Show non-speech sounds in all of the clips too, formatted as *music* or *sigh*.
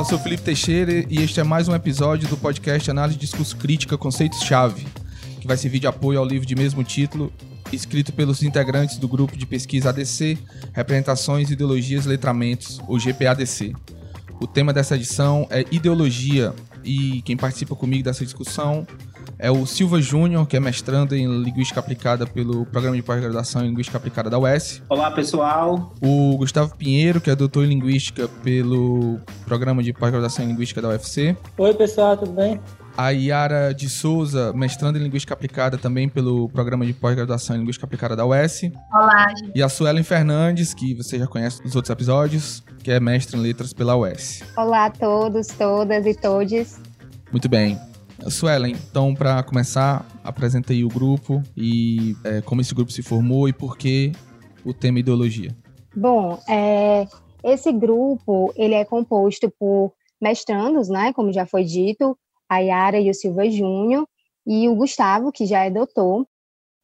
eu sou Felipe Teixeira e este é mais um episódio do podcast Análise de Discurso Crítica Conceitos-Chave, que vai servir de apoio ao livro de mesmo título, escrito pelos integrantes do grupo de pesquisa ADC, Representações, Ideologias Letramentos, ou GPADC. O tema dessa edição é Ideologia e quem participa comigo dessa discussão é o Silva Júnior, que é mestrando em Linguística Aplicada pelo Programa de Pós-Graduação em Linguística Aplicada da UES. Olá, pessoal. O Gustavo Pinheiro, que é doutor em Linguística pelo Programa de Pós-Graduação em Linguística da UFC. Oi, pessoal, tudo bem? A Yara de Souza, mestrando em Linguística Aplicada também pelo Programa de Pós-Graduação em Linguística Aplicada da UES. Olá. E a Suelen Fernandes, que você já conhece dos outros episódios, que é mestre em Letras pela UES. Olá a todos, todas e todes. Muito bem. Suelen, então, para começar, apresenta aí o grupo e é, como esse grupo se formou e por que o tema ideologia. Bom, é, esse grupo ele é composto por mestrandos, né, como já foi dito, a Yara e o Silva Júnior, e o Gustavo, que já é doutor,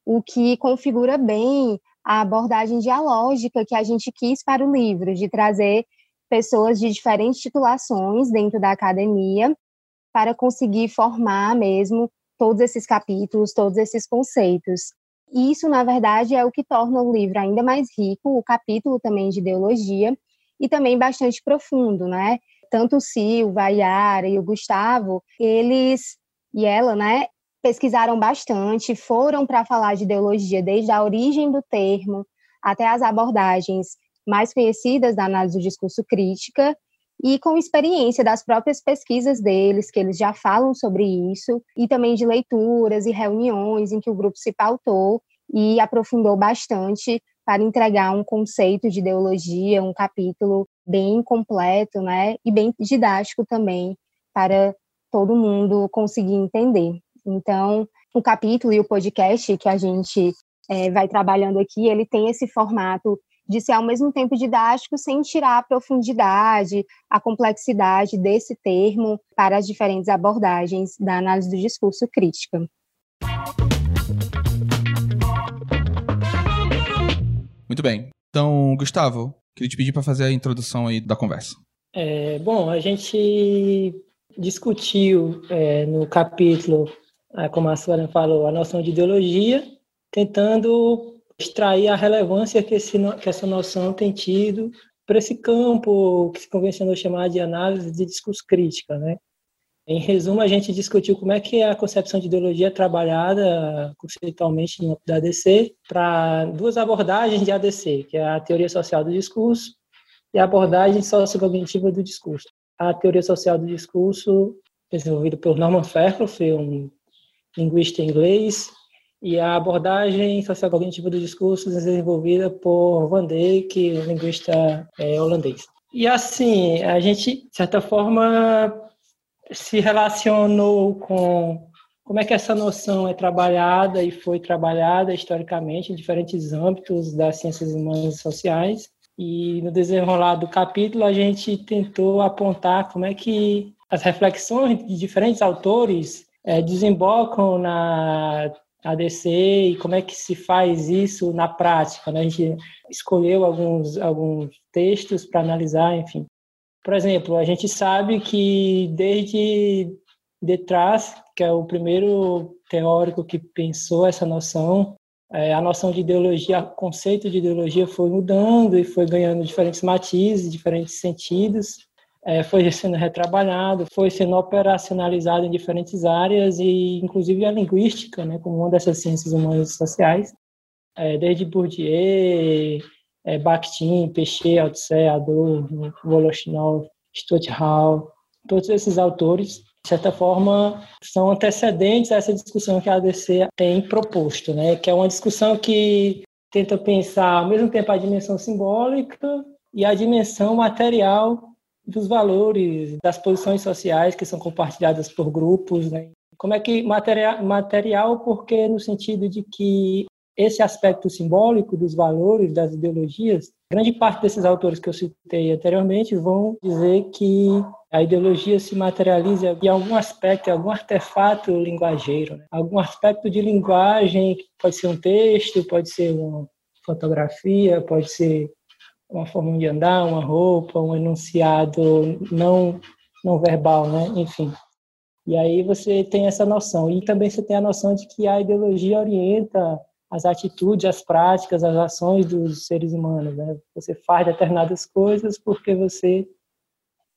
o que configura bem a abordagem dialógica que a gente quis para o livro, de trazer pessoas de diferentes titulações dentro da academia para conseguir formar mesmo todos esses capítulos, todos esses conceitos. Isso, na verdade, é o que torna o livro ainda mais rico, o capítulo também de ideologia, e também bastante profundo, né? Tanto o Silva, a Yara e o Gustavo, eles e ela, né, pesquisaram bastante, foram para falar de ideologia desde a origem do termo até as abordagens mais conhecidas da análise do discurso crítica e com experiência das próprias pesquisas deles, que eles já falam sobre isso, e também de leituras e reuniões em que o grupo se pautou e aprofundou bastante para entregar um conceito de ideologia, um capítulo bem completo, né, e bem didático também para todo mundo conseguir entender. Então, o capítulo e o podcast que a gente é, vai trabalhando aqui, ele tem esse formato de ser ao mesmo tempo didático sem tirar a profundidade, a complexidade desse termo para as diferentes abordagens da análise do discurso crítica. Muito bem. Então, Gustavo, queria te pedir para fazer a introdução aí da conversa. É, bom, a gente discutiu é, no capítulo, é, como a Suelen falou, a noção de ideologia, tentando extrair a relevância que, esse, que essa noção tem tido para esse campo que se convencionou chamar de análise de discurso crítica, né? Em resumo, a gente discutiu como é que a concepção de ideologia é trabalhada conceitualmente no da ADC para duas abordagens de ADC, que é a teoria social do discurso e a abordagem sociocognitiva do discurso. A teoria social do discurso, desenvolvida por Norman Fairclough, um linguista inglês, e a abordagem sociocognitiva do discurso desenvolvida por Van Dijk, linguista é, holandês. E assim, a gente, de certa forma, se relacionou com como é que essa noção é trabalhada e foi trabalhada historicamente em diferentes âmbitos das ciências humanas e sociais. E no desenrolar do capítulo, a gente tentou apontar como é que as reflexões de diferentes autores é, desembocam na ADC e como é que se faz isso na prática. Né? A gente escolheu alguns, alguns textos para analisar, enfim. Por exemplo, a gente sabe que desde Detras, que é o primeiro teórico que pensou essa noção, é, a noção de ideologia, o conceito de ideologia foi mudando e foi ganhando diferentes matizes, diferentes sentidos é, foi sendo retrabalhado, foi sendo operacionalizado em diferentes áreas e inclusive a linguística, né, como uma dessas ciências humanas e sociais, é, desde Bourdieu, é, Bakhtin, Pechet, Althusser, Adorno, Voloshinov, Stuart Hall, todos esses autores, de certa forma, são antecedentes a essa discussão que a ADC tem proposto, né, que é uma discussão que tenta pensar ao mesmo tempo a dimensão simbólica e a dimensão material dos valores, das posições sociais que são compartilhadas por grupos, né? Como é que material, material porque no sentido de que esse aspecto simbólico dos valores, das ideologias, grande parte desses autores que eu citei anteriormente vão dizer que a ideologia se materializa em algum aspecto, em algum artefato linguageiro, né? algum aspecto de linguagem, pode ser um texto, pode ser uma fotografia, pode ser uma forma de andar, uma roupa, um enunciado não não verbal, né? Enfim. E aí você tem essa noção. E também você tem a noção de que a ideologia orienta as atitudes, as práticas, as ações dos seres humanos. Né? Você faz determinadas coisas porque você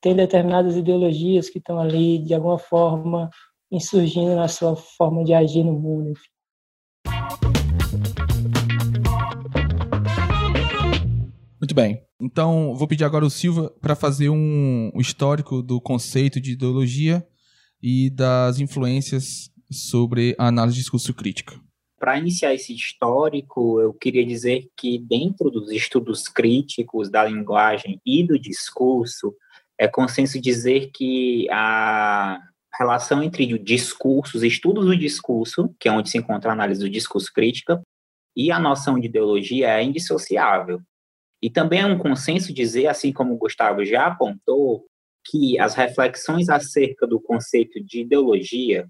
tem determinadas ideologias que estão ali, de alguma forma, insurgindo na sua forma de agir no mundo. Enfim. Muito bem. Então, vou pedir agora o Silva para fazer um, histórico do conceito de ideologia e das influências sobre a análise de discurso crítica. Para iniciar esse histórico, eu queria dizer que, dentro dos estudos críticos da linguagem e do discurso, é consenso dizer que a relação entre o discurso, os estudos do discurso, que é onde se encontra a análise do discurso crítica, e a noção de ideologia é indissociável. E também é um consenso dizer, assim como o Gustavo já apontou, que as reflexões acerca do conceito de ideologia,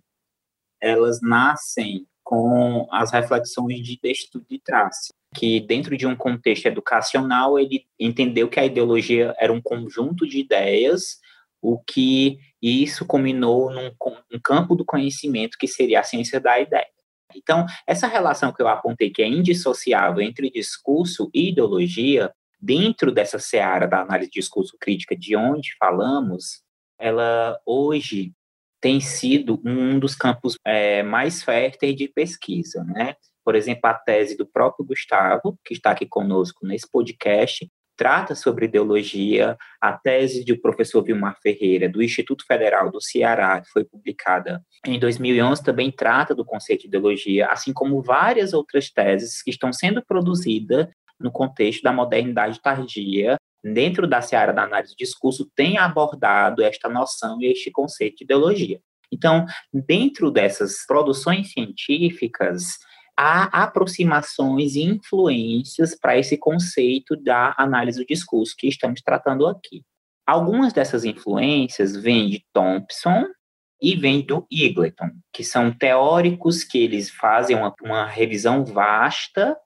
elas nascem com as reflexões de texto de Trace, que dentro de um contexto educacional ele entendeu que a ideologia era um conjunto de ideias, o que isso combinou num, num campo do conhecimento que seria a ciência da ideia. Então, essa relação que eu apontei que é indissociável entre discurso e ideologia, dentro dessa seara da análise de discurso crítica de onde falamos, ela hoje tem sido um dos campos é, mais férteis de pesquisa, né? Por exemplo, a tese do próprio Gustavo, que está aqui conosco nesse podcast, trata sobre ideologia. A tese do professor Vilmar Ferreira, do Instituto Federal do Ceará, que foi publicada em 2011, também trata do conceito de ideologia, assim como várias outras teses que estão sendo produzidas no contexto da modernidade tardia, dentro da seara da análise do discurso, tem abordado esta noção e este conceito de ideologia. Então, dentro dessas produções científicas, há aproximações e influências para esse conceito da análise do discurso que estamos tratando aqui. Algumas dessas influências vêm de Thompson e vêm do Eagleton, que são teóricos que eles fazem uma, uma revisão vasta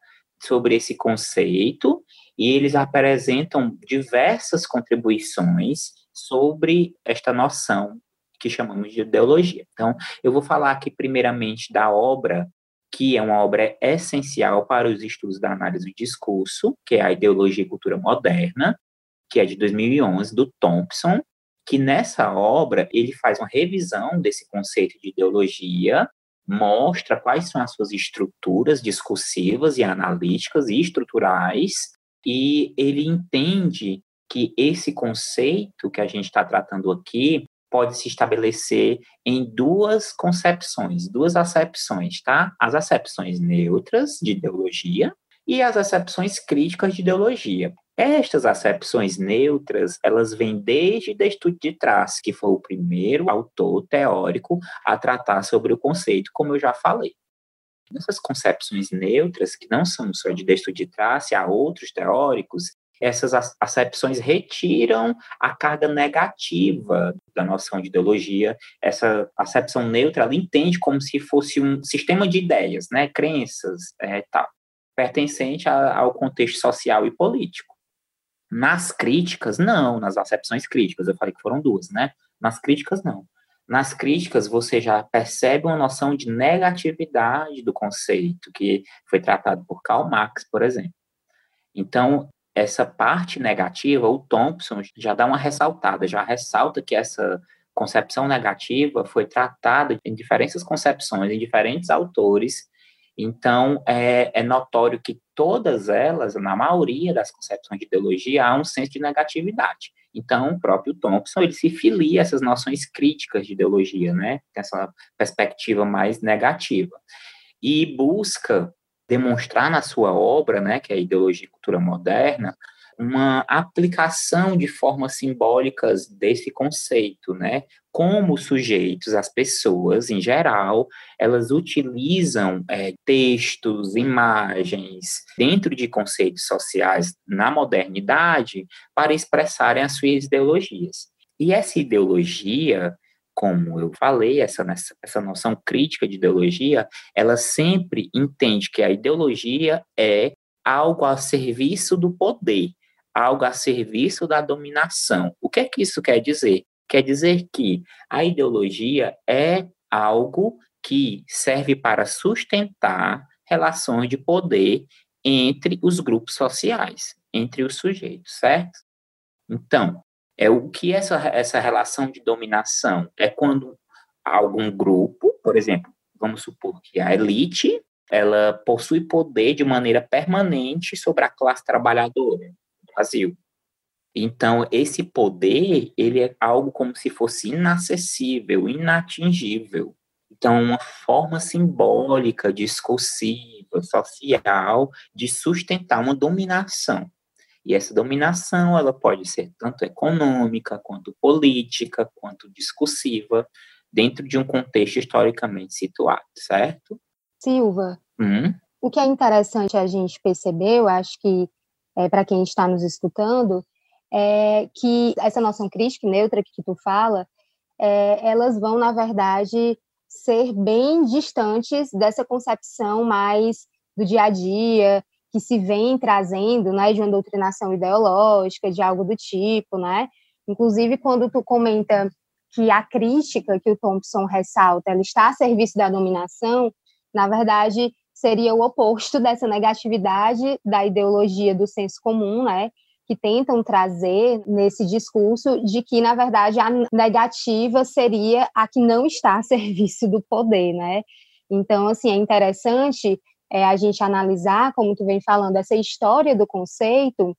sobre esse conceito e eles apresentam diversas contribuições sobre esta noção que chamamos de ideologia. Então, eu vou falar aqui primeiramente da obra que é uma obra essencial para os estudos da análise do discurso, que é a Ideologia e Cultura Moderna, que é de 2011, do Thompson, que nessa obra ele faz uma revisão desse conceito de ideologia mostra quais são as suas estruturas discursivas e analíticas e estruturais, e ele entende que esse conceito que a gente está tratando aqui pode se estabelecer em duas concepções, duas acepções, tá? As acepções neutras de ideologia e as acepções críticas de ideologia. Estas acepções neutras, elas vêm desde Destutt de Trace, que foi o primeiro autor teórico a tratar sobre o conceito, como eu já falei. Nessas concepções neutras, que não são só de Destutt de Trace, há outros teóricos, essas acepções retiram a carga negativa da noção de ideologia. Essa acepção neutra, ela entende como se fosse um sistema de ideias, né, crenças, é, tal, pertencente a, ao contexto social e político. Nas críticas, não, nas acepções críticas, eu falei que foram duas, né? Nas críticas, não. Nas críticas, você já percebe uma noção de negatividade do conceito, que foi tratado por Karl Marx, por exemplo. Então, essa parte negativa, o Thompson já dá uma ressaltada, já ressalta que essa concepção negativa foi tratada em diferentes concepções, em diferentes autores, então, é, é, notório que todas elas, na maioria das concepções de ideologia, há um senso de negatividade. Então, o próprio Thompson, ele se filia a essas noções críticas de ideologia, né? Essa perspectiva mais negativa. E busca demonstrar na sua obra, né, que é a Ideologia e Cultura Moderna, uma aplicação de formas simbólicas desse conceito, né? Como os sujeitos, as pessoas em geral, elas utilizam é, textos, imagens, dentro de conceitos sociais na modernidade, para expressarem as suas ideologias. E essa ideologia, como eu falei, essa, essa noção crítica de ideologia, ela sempre entende que a ideologia é algo a serviço do poder algo a serviço da dominação. O que é que isso quer dizer? Quer dizer que a ideologia é algo que serve para sustentar relações de poder entre os grupos sociais, entre os sujeitos, certo? Então, é o que essa, essa relação de dominação é quando algum grupo, por exemplo, vamos supor que a elite, ela possui poder de maneira permanente sobre a classe trabalhadora Brasil. Então, esse poder, ele é algo como se fosse inacessível, inatingível. Então, uma forma simbólica, discursiva, social, de sustentar uma dominação. E essa dominação, ela pode ser tanto econômica, quanto política, quanto discursiva, dentro de um contexto historicamente situado, certo? Silva, hum? o que é interessante a gente perceber, eu acho que é, para quem está nos escutando, é que essa noção crítica e neutra que tu fala, é, elas vão, na verdade, ser bem distantes dessa concepção mais do dia a dia, que se vem trazendo, né, de uma doutrinação ideológica, de algo do tipo, né? Inclusive, quando tu comenta que a crítica que o Thompson ressalta, ela está a serviço da dominação, na verdade, seria o oposto dessa negatividade da ideologia do senso comum, né? que tentam trazer nesse discurso de que, na verdade, a negativa seria a que não está a *laughs* serviço do poder, né? Então, assim, é interessante é, a gente analisar, como tu vem falando, essa história do conceito,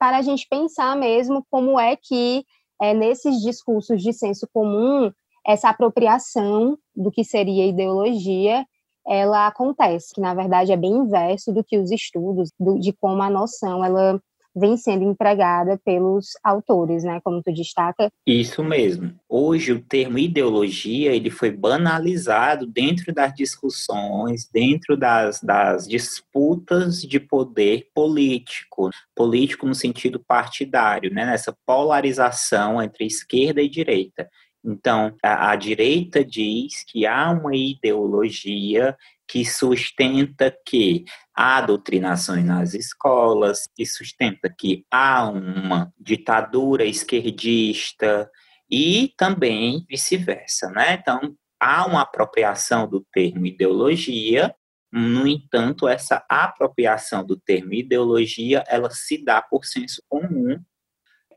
para a gente pensar mesmo como é que, é, nesses discursos de senso comum, essa apropriação do que seria ideologia, ela acontece, que na verdade é bem inverso do que os estudos, do, de como a noção ela vem sendo empregada pelos autores, né, como tu destaca. Isso mesmo. Hoje o termo ideologia ele foi banalizado dentro das discussões, dentro das, das disputas de poder político, político no sentido partidário, né, nessa polarização entre esquerda e direita. Então, a, a direita diz que há uma ideologia que sustenta que há doutrinações nas escolas, que sustenta que há uma ditadura esquerdista e também vice-versa, né? Então, há uma apropriação do termo ideologia, no entanto, essa apropriação do termo ideologia, ela se dá por senso comum,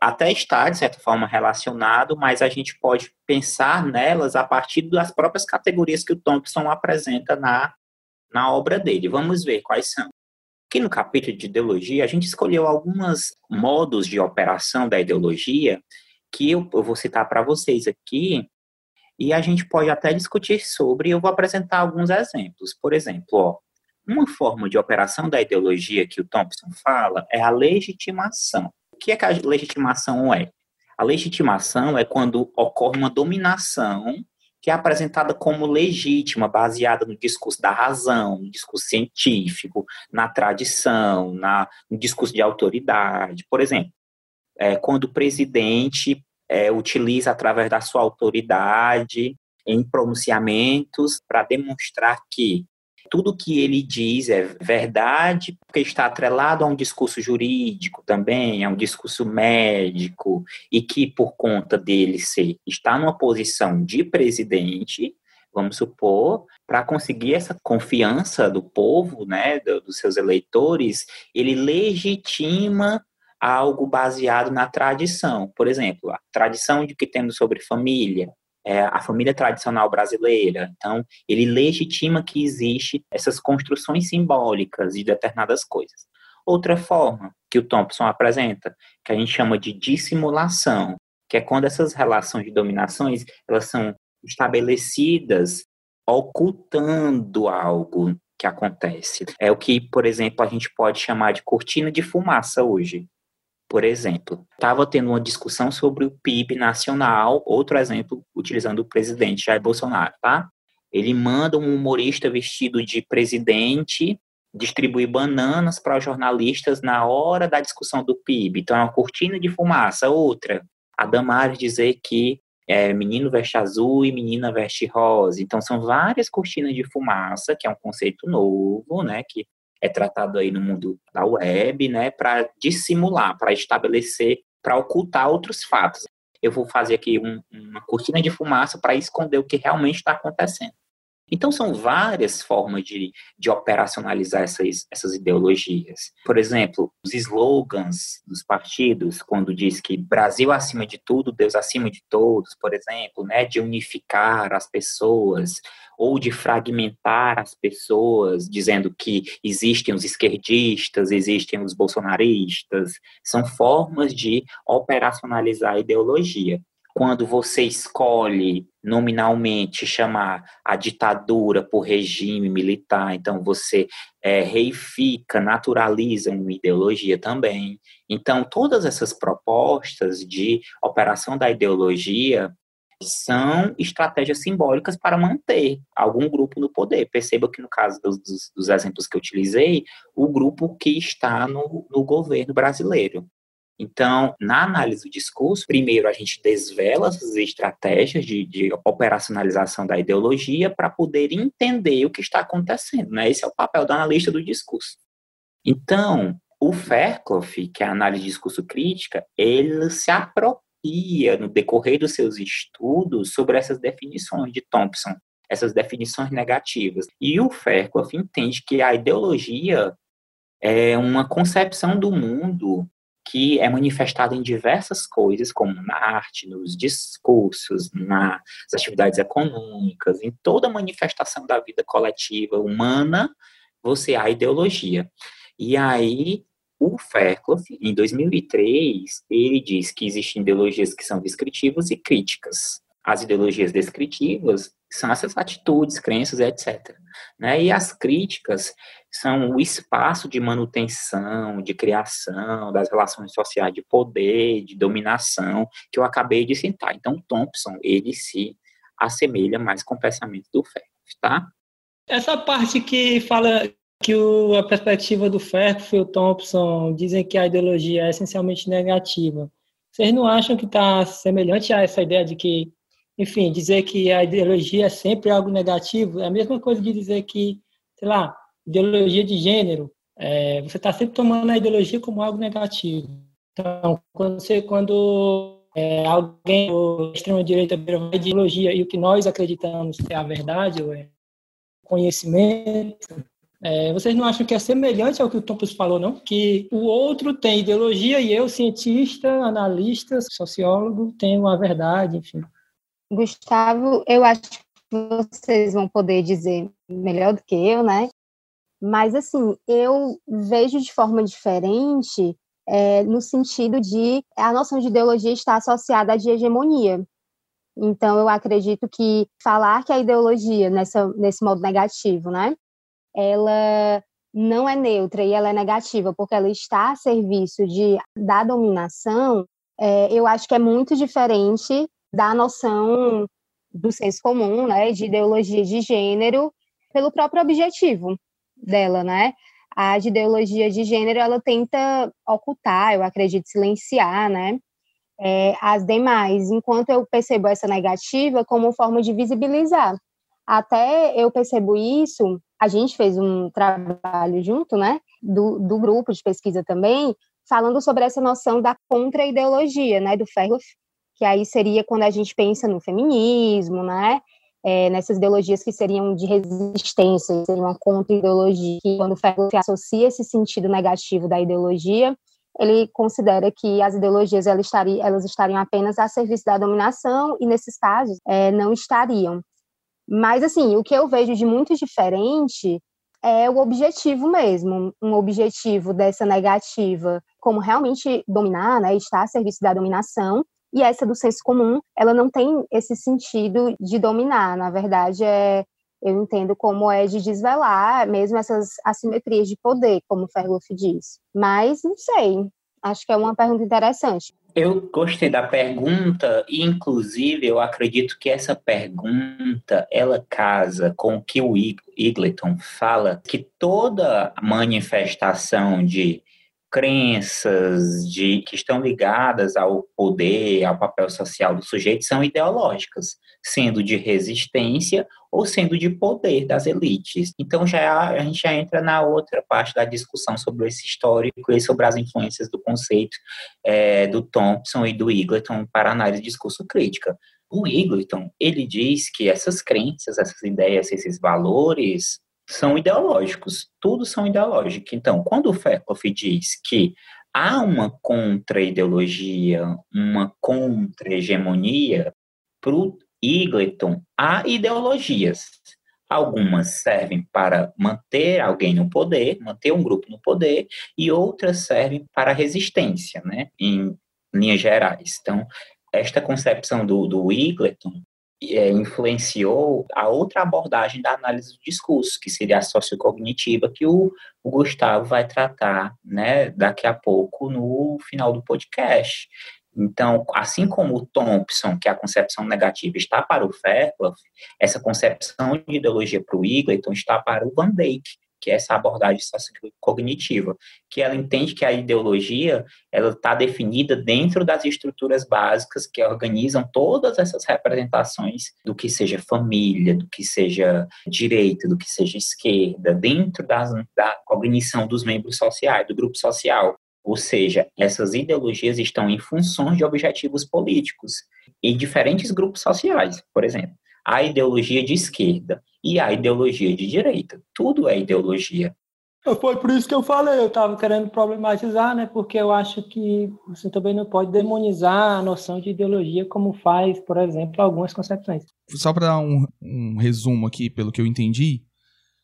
até está, de certa forma, relacionado, mas a gente pode pensar nelas a partir das próprias categorias que o Thompson apresenta na na obra dele. Vamos ver quais são. Aqui no capítulo de ideologia, a gente escolheu alguns modos de operação da ideologia que eu, eu vou citar para vocês aqui e a gente pode até discutir sobre. Eu vou apresentar alguns exemplos. Por exemplo, ó, uma forma de operação da ideologia que o Thompson fala é a legitimação. O que é que a legitimação é? A legitimação é quando ocorre uma dominação que é apresentada como legítima, baseada no discurso da razão, no discurso científico, na tradição, na, no discurso de autoridade. Por exemplo, é, quando o presidente é, utiliza, através da sua autoridade, em pronunciamentos, para demonstrar que tudo que ele diz é verdade, porque está atrelado a um discurso jurídico também, a um discurso médico, e que por conta dele ser, está numa posição de presidente, vamos supor, para conseguir essa confiança do povo, né, dos seus eleitores, ele legitima algo baseado na tradição. Por exemplo, a tradição de que temos sobre família, é, a família tradicional brasileira. Então, ele legitima que existe essas construções simbólicas de determinadas coisas. Outra forma que o Thompson apresenta, que a gente chama de dissimulação, que é quando essas relações de dominações elas são estabelecidas ocultando algo que acontece. É o que, por exemplo, a gente pode chamar de cortina de fumaça hoje. Por exemplo, estava tendo uma discussão sobre o PIB nacional, outro exemplo, utilizando o presidente Jair Bolsonaro, tá? Ele manda um humorista vestido de presidente distribuir bananas para os jornalistas na hora da discussão do PIB. Então, é uma cortina de fumaça. Outra, a Damares dizer que é, menino veste azul e menina veste rosa. Então, são várias cortinas de fumaça, que é um conceito novo, né, que é tratado aí no mundo da web, né, para dissimular, para estabelecer, para ocultar outros fatos. eu vou fazer aqui um, uma cortina de fumaça para esconder o que realmente está acontecendo. Então, são várias formas de, de operacionalizar essas, essas ideologias. Por exemplo, os slogans dos partidos, quando diz que Brasil acima de tudo, Deus acima de todos, por exemplo, né, de unificar as pessoas, ou de fragmentar as pessoas, dizendo que existem os esquerdistas, existem os bolsonaristas, são formas de operacionalizar a ideologia quando você escolhe nominalmente chamar a ditadura por regime militar, então você é, reifica, naturaliza uma ideologia também. Então, todas essas propostas de operação da ideologia são estratégias simbólicas para manter algum grupo no poder. Perceba que no caso dos, dos, exemplos que eu utilizei, o grupo que está no, no governo brasileiro. Então, na análise do discurso, primeiro a gente desvela essas estratégias de, de operacionalização da ideologia para poder entender o que está acontecendo. Né? Esse é o papel do analista do discurso. Então, o Fairclough, que é a análise de discurso crítica, ele se apropria no decorrer dos seus estudos sobre essas definições de Thompson, essas definições negativas. E o Fairclough entende que a ideologia é uma concepção do mundo que é manifestado em diversas coisas, como na arte, nos discursos, nas atividades econômicas, em toda manifestação da vida coletiva humana, você há ideologia. E aí, o Fairclough, em 2003, ele diz que existem ideologias que são descritivas e críticas. As ideologias descritivas são essas atitudes, crenças, etc. Né? E as críticas são o espaço de manutenção, de criação das relações sociais de poder, de dominação, que eu acabei de citar. Então, Thompson, ele se assemelha mais com o pensamento do Fairclough, tá? Essa parte que fala que o, a perspectiva do Fairclough e o Thompson dizem que a ideologia é essencialmente negativa. Vocês não acham que está semelhante a essa ideia de que enfim, dizer que a ideologia é sempre algo negativo é a mesma coisa de dizer que, sei lá, ideologia de gênero, é, você está sempre tomando a ideologia como algo negativo. Então, quando você, quando é, alguém do extrema-direita de ideologia e o que nós acreditamos é a verdade, ou é conhecimento, é, vocês não acham que é semelhante ao que o Thompson falou, não? Que o outro tem ideologia e eu, cientista, analista, sociólogo, tenho a verdade, enfim. Gustavo, eu acho que vocês vão poder dizer melhor do que eu, né? Mas, assim, eu vejo de forma diferente é, no sentido de a noção de ideologia está associada à de hegemonia. Então, eu acredito que falar que a ideologia, nessa, nesse modo negativo, né, ela não é neutra e ela é negativa porque ela está a serviço de, da dominação, é, eu acho que é muito diferente da noção do senso comum, né, de ideologia de gênero, pelo próprio objetivo dela, né? A de ideologia de gênero, ela tenta ocultar, eu acredito, silenciar, né? É, as demais, enquanto eu percebo essa negativa como forma de visibilizar. Até eu percebo isso, a gente fez um trabalho junto, né, do, do grupo de pesquisa também, falando sobre essa noção da contra-ideologia, né, do Ferro que aí seria quando a gente pensa no feminismo, né? É, nessas ideologias que seriam de resistência, seriam uma contra-ideologia, quando o Ferro associa esse sentido negativo da ideologia, ele considera que as ideologias elas estariam, elas estariam apenas a serviço da dominação e, nesses casos, é, não estariam. Mas, assim, o que eu vejo de muito diferente é o objetivo mesmo, um objetivo dessa negativa, como realmente dominar, né, estar a serviço da dominação, e essa do senso comum, ela não tem esse sentido de dominar, na verdade é eu entendo como é de desvelar mesmo essas assimetrias de poder, como o Ferluff diz. Mas não sei, acho que é uma pergunta interessante. Eu gostei da pergunta e, inclusive, eu acredito que essa pergunta ela casa com o que o Eagleton fala, que toda manifestação de crenças de que estão ligadas ao poder, ao papel social do sujeito são ideológicas, sendo de resistência ou sendo de poder das elites. Então já a gente já entra na outra parte da discussão sobre esse histórico e sobre as influências do conceito é, do Thompson e do Eagleton para análise de discurso crítica. O Eagleton ele diz que essas crenças, essas ideias, esses valores são ideológicos, tudo são ideológicos. Então, quando o Fekloff diz que há uma contra-ideologia, uma contra-hegemonia, para o Eagleton, há ideologias. Algumas servem para manter alguém no poder, manter um grupo no poder, e outras servem para resistência, né, em linhas gerais. Então, esta concepção do, do Eagleton é, influenciou a outra abordagem da análise do discurso, que seria a sociocognitiva, que o, o Gustavo vai tratar né, daqui a pouco no final do podcast. Então, assim como o Thompson, que é a concepção negativa está para o Fairclough, essa concepção de ideologia para o Eagleton está para o Van Dyck, que é essa abordagem sociocognitiva, que ela entende que a ideologia ela está definida dentro das estruturas básicas que organizam todas essas representações do que seja família, do que seja direita, do que seja esquerda, dentro das, da cognição dos membros sociais, do grupo social. Ou seja, essas ideologias estão em funções de objetivos políticos em diferentes grupos sociais, por exemplo a ideologia de esquerda e a ideologia de direita. Tudo é ideologia. Foi por isso que eu falei, eu estava querendo problematizar, né? Porque eu acho que você também não pode demonizar a noção de ideologia como faz, por exemplo, algumas concepções. Só para dar um, um resumo aqui, pelo que eu entendi,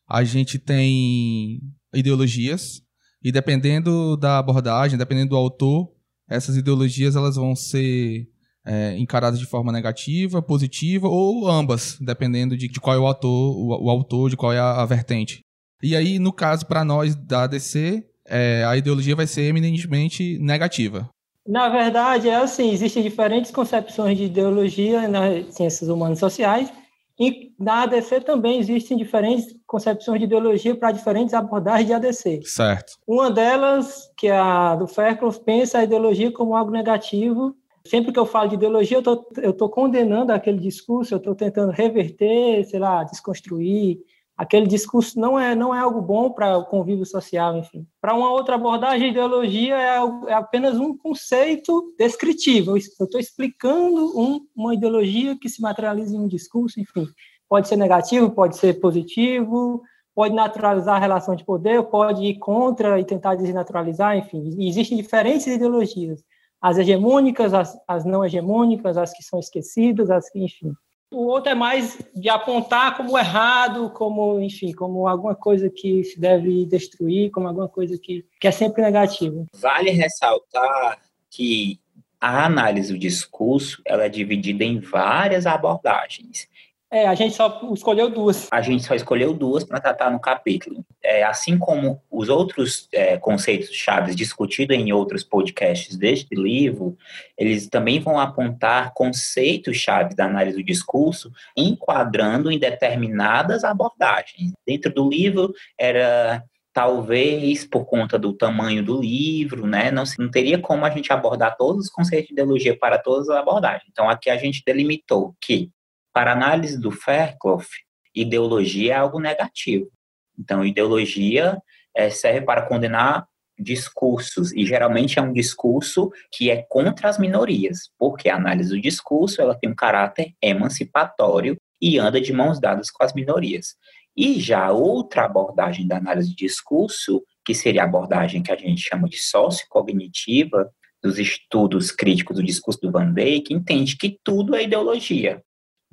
a gente tem ideologias e dependendo da abordagem, dependendo do autor, essas ideologias elas vão ser é, encaradas de forma negativa, positiva ou ambas, dependendo de, de qual é o autor, o, o, autor, de qual é a, a vertente. E aí, no caso, para nós da ADC, é, a ideologia vai ser eminentemente negativa. Na verdade, é assim, existem diferentes concepções de ideologia nas ciências humanas e sociais, e na ADC também existem diferentes concepções de ideologia para diferentes abordagens de ADC. Certo. Uma delas, que é a do Fairclough, pensa a ideologia como algo negativo sempre que eu falo de ideologia, eu tô, estou condenando aquele discurso, eu estou tentando reverter, sei lá, desconstruir. Aquele discurso não é, não é algo bom para o convívio social, enfim. Para uma outra abordagem, ideologia é, é, apenas um conceito descritivo. Eu estou explicando um, uma ideologia que se materializa em um discurso, enfim. Pode ser negativo, pode ser positivo, pode naturalizar a relação de poder, pode ir contra e tentar desnaturalizar, enfim. Existem diferentes ideologias as hegemônicas, as, as não hegemônicas, as que são esquecidas, as que, enfim. O outro é mais de apontar como errado, como, enfim, como alguma coisa que se deve destruir, como alguma coisa que, que é sempre negativa. Vale ressaltar que a análise do discurso ela é dividida em várias abordagens. É, a gente só escolheu duas. A gente só escolheu duas para tratar no capítulo. É, assim como os outros é, conceitos chaves discutidos em outros podcasts deste livro, eles também vão apontar conceitos chaves da análise do discurso, enquadrando em determinadas abordagens. Dentro do livro era talvez por conta do tamanho do livro, né, não, não teria como a gente abordar todos os conceitos de ideologia para todas as abordagens. Então, aqui a gente delimitou que para análise do Fairclough, ideologia é algo negativo. Então, ideologia é, serve para condenar discursos e geralmente é um discurso que é contra as minorias, porque a análise do discurso ela tem um caráter emancipatório e anda de mãos dadas com as minorias. E já outra abordagem da análise do discurso, que seria a abordagem que a gente chama de sociocognitiva, dos estudos críticos do discurso do Van Dijk, entende que tudo é ideologia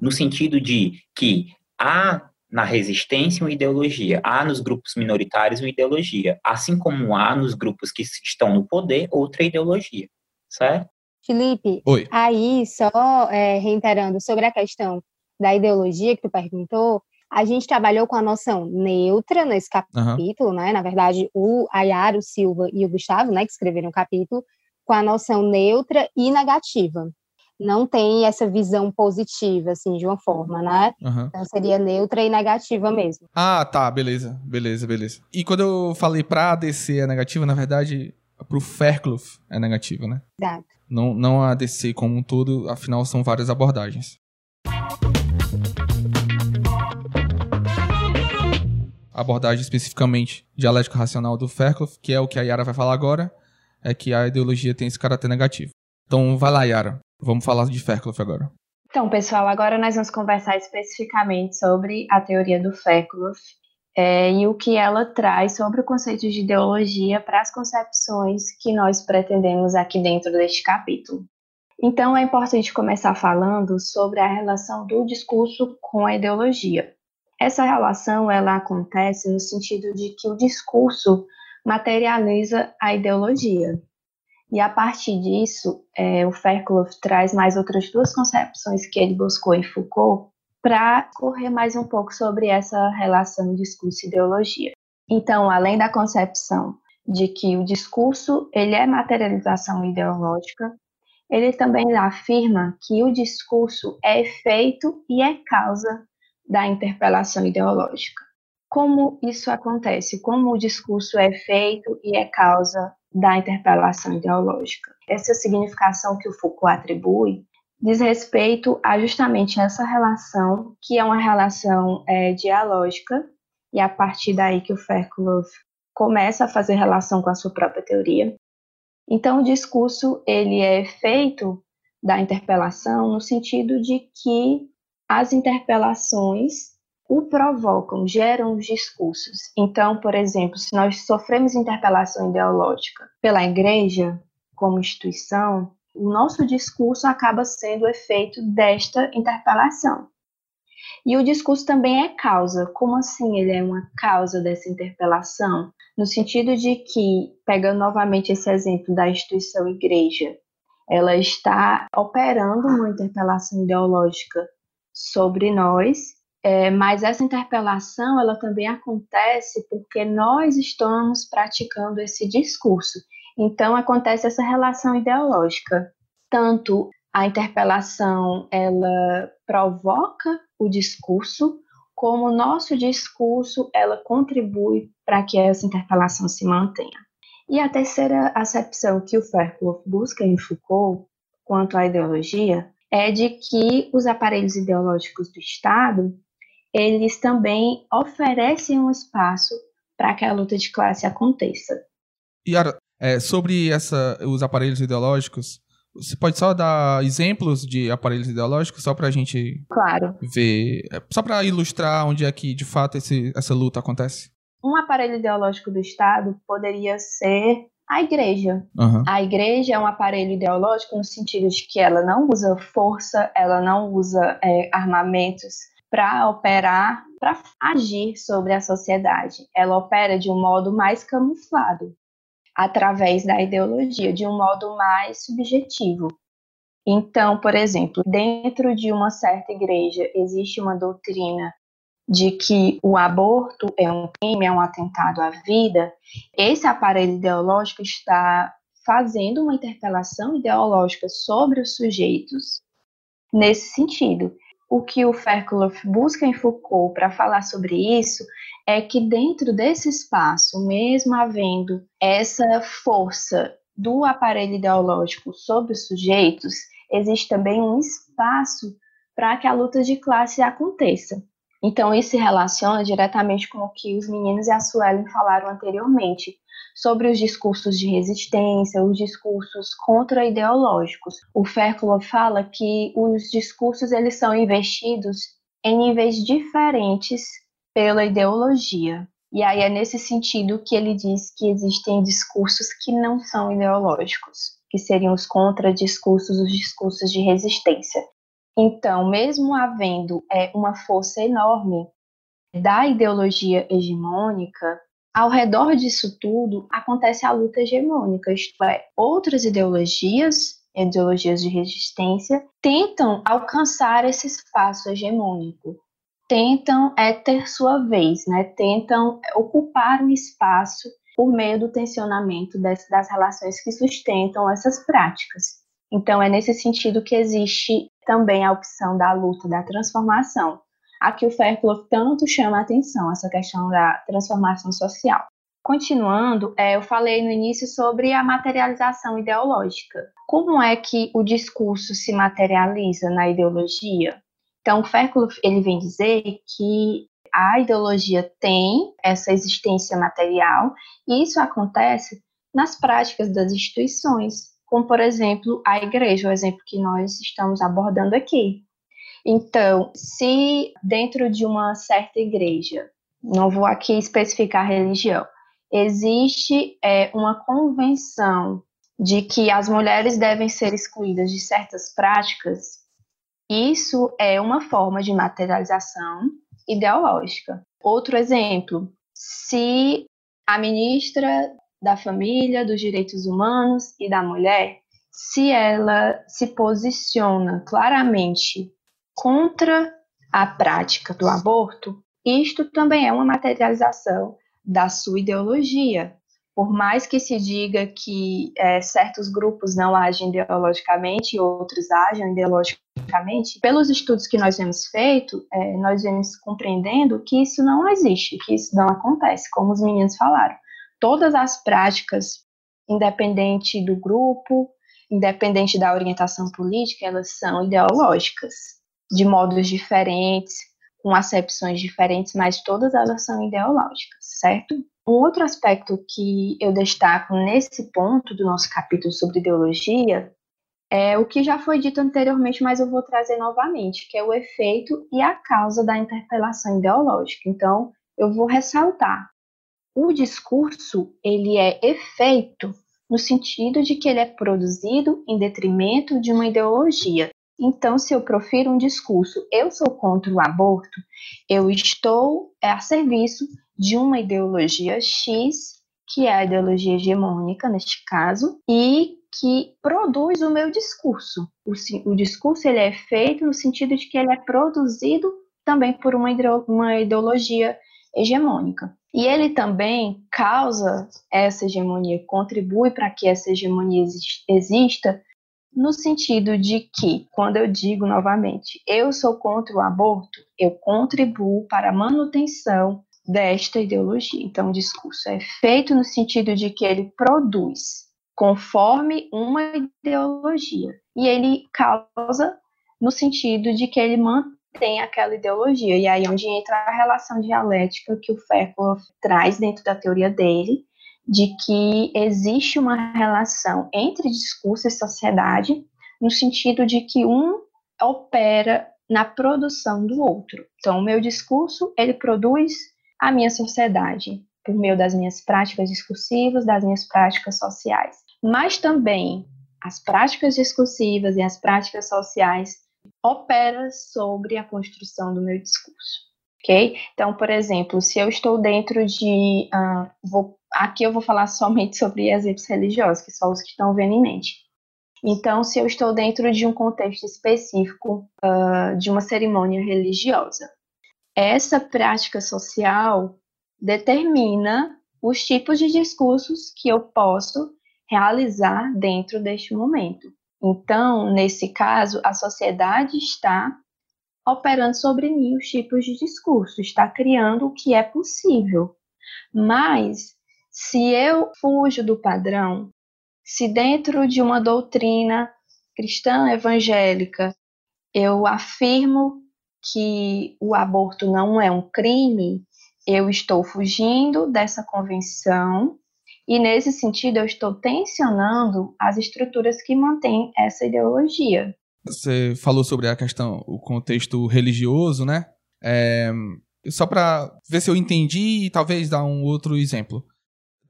no sentido de que há na resistência uma ideologia, há nos grupos minoritários uma ideologia, assim como há nos grupos que estão no poder outra ideologia, certo? Felipe, Oi. aí só é, reiterando sobre a questão da ideologia que tu perguntou, a gente trabalhou com a noção neutra nesse capítulo, uhum. né? Na verdade, o Ayara, o Silva e o Gustavo, né, que escreveram o capítulo, com a noção neutra e negativa não tem essa visão positiva, assim, de uma forma, né? Uhum. Então seria neutra e negativa mesmo. Ah, tá, beleza, beleza, beleza. E quando eu falei pra ADC a negativa, na verdade, pro Fairclough é negativa, né? Exato. Não, não a DC como um todo, afinal são várias abordagens. A abordagem especificamente dialética racional do Fairclough, que é o que a Yara vai falar agora, é que a ideologia tem esse caráter negativo. Então vai lá, Yara. Vamos falar de Fairclough agora. Então, pessoal, agora nós vamos conversar especificamente sobre a teoria do Fairclough é, e o que ela traz sobre o conceito de ideologia para as concepções que nós pretendemos aqui dentro deste capítulo. Então, é importante começar falando sobre a relação do discurso com a ideologia. Essa relação ela acontece no sentido de que o discurso materializa a ideologia. E a partir disso, é, o Fairclough traz mais outras duas concepções que ele buscou em Foucault, para correr mais um pouco sobre essa relação discurso e ideologia. Então, além da concepção de que o discurso ele é materialização ideológica, ele também afirma que o discurso é efeito e é causa da interpelação ideológica. Como isso acontece? Como o discurso é efeito e é causa da interpelação ideológica? Essa significação que o Foucault atribui diz respeito a justamente essa relação, que é uma relação é, dialógica, e a partir daí que o Fairclough começa a fazer relação com a sua própria teoria. Então, o discurso ele é feito da interpelação no sentido de que as interpelações o provocam, geram os discursos. Então, por exemplo, se nós sofremos interpelação ideológica pela igreja como instituição, o nosso discurso acaba sendo o efeito desta interpelação. E o discurso também é causa. Como assim ele é uma causa dessa interpelação? No sentido de que, pegando novamente esse exemplo da instituição igreja, ela está operando uma interpelação ideológica sobre nós, é, mas essa interpelação ela também acontece porque nós estamos praticando esse discurso. Então acontece essa relação ideológica. Tanto a interpelação ela provoca o discurso, como o nosso discurso ela contribui para que essa interpelação se mantenha. E a terceira acepção que o Fairclough busca em Foucault quanto à ideologia é de que os aparelhos ideológicos do Estado eles também oferecem um espaço para que a luta de classe aconteça. Yara, é, sobre essa, os aparelhos ideológicos, você pode só dar exemplos de aparelhos ideológicos, só para a gente claro. ver, é, só para ilustrar onde é que de fato esse, essa luta acontece? Um aparelho ideológico do Estado poderia ser a igreja. Uhum. A igreja é um aparelho ideológico no sentido de que ela não usa força, ela não usa é, armamentos para operar, para agir sobre a sociedade. Ela opera de um modo mais camuflado através da ideologia, de um modo mais subjetivo. Então, por exemplo, dentro de uma certa igreja existe uma doutrina de que o aborto é um crime, é um atentado à vida, esse aparelho ideológico está fazendo uma interpelação ideológica sobre os sujeitos nesse sentido. O que o Fairclough busca em Foucault para falar sobre isso é que dentro desse espaço, mesmo havendo essa força do aparelho ideológico sobre os sujeitos, existe também um espaço para que a luta de classe aconteça. Então, isso se relaciona diretamente com o que os meninos e a Suelen falaram anteriormente, sobre os discursos de resistência, os discursos contra-ideológicos. O Fairclough fala que os discursos eles são investidos em níveis diferentes pela ideologia. E aí é nesse sentido que ele diz que existem discursos que não são ideológicos, que seriam os contradiscursos, os discursos de resistência. Então, mesmo havendo é, uma força enorme da ideologia hegemônica, ao redor disso tudo acontece a luta hegemônica, isto é, outras ideologias, ideologias de resistência, tentam alcançar esse espaço hegemônico tentam é, ter sua vez, né? tentam ocupar um espaço por meio do tensionamento das, das relações que sustentam essas práticas. Então, é nesse sentido que existe também a opção da luta, da transformação. Aqui o Fairclough tanto chama a atenção, essa questão da transformação social. Continuando, é, eu falei no início sobre a materialização ideológica. Como é que o discurso se materializa na ideologia? Então, o Férculo ele vem dizer que a ideologia tem essa existência material e isso acontece nas práticas das instituições, como por exemplo a igreja, o exemplo que nós estamos abordando aqui. Então, se dentro de uma certa igreja, não vou aqui especificar religião, existe é, uma convenção de que as mulheres devem ser excluídas de certas práticas, isso é uma forma de materialização ideológica. Outro exemplo, se a ministra da Família, dos Direitos Humanos e da Mulher, se ela se posiciona claramente contra a prática do aborto, isto também é uma materialização da sua ideologia. Por mais que se diga que é, certos grupos não agem ideologicamente e outros agem ideologicamente, pelos estudos que nós temos feito, é, nós vemos compreendendo que isso não existe, que isso não acontece, como os meninos falaram. Todas as práticas, independente do grupo, independente da orientação política, elas são ideológicas, de modos diferentes, com acepções diferentes, mas todas elas são ideológicas, certo? Um outro aspecto que eu destaco nesse ponto do nosso capítulo sobre ideologia é o que já foi dito anteriormente, mas eu vou trazer novamente, que é o efeito e a causa da interpelação ideológica. Então, eu vou ressaltar. O discurso, ele é efeito no sentido de que ele é produzido em detrimento de uma ideologia. Então, se eu profiro um discurso, eu sou contra o aborto, eu estou a serviço de uma ideologia X, que é a ideologia hegemônica, neste caso, e que produz o meu discurso. O, o discurso ele é feito no sentido de que ele é produzido também por uma, uma ideologia hegemônica. E ele também causa essa hegemonia, contribui para que essa hegemonia exista no sentido de que, quando eu digo novamente, eu sou contra o aborto, eu contribuo para a manutenção desta ideologia. Então, o discurso é feito no sentido de que ele produz conforme uma ideologia e ele causa no sentido de que ele mantém aquela ideologia. E aí é onde entra a relação dialética que o Foucault traz dentro da teoria dele, de que existe uma relação entre discurso e sociedade, no sentido de que um opera na produção do outro. Então, o meu discurso, ele produz a minha sociedade por meio das minhas práticas discursivas, das minhas práticas sociais. Mas também as práticas discursivas e as práticas sociais operam sobre a construção do meu discurso. Ok? Então, por exemplo, se eu estou dentro de. Uh, vou Aqui eu vou falar somente sobre exemplos religiosos, que são os que estão vendo em mente. Então, se eu estou dentro de um contexto específico uh, de uma cerimônia religiosa, essa prática social determina os tipos de discursos que eu posso realizar dentro deste momento. Então, nesse caso, a sociedade está operando sobre mim os tipos de discurso, está criando o que é possível. Mas se eu fujo do padrão, se dentro de uma doutrina cristã evangélica eu afirmo que o aborto não é um crime, eu estou fugindo dessa convenção e, nesse sentido, eu estou tensionando as estruturas que mantêm essa ideologia. Você falou sobre a questão, o contexto religioso, né? É, só para ver se eu entendi e talvez dar um outro exemplo.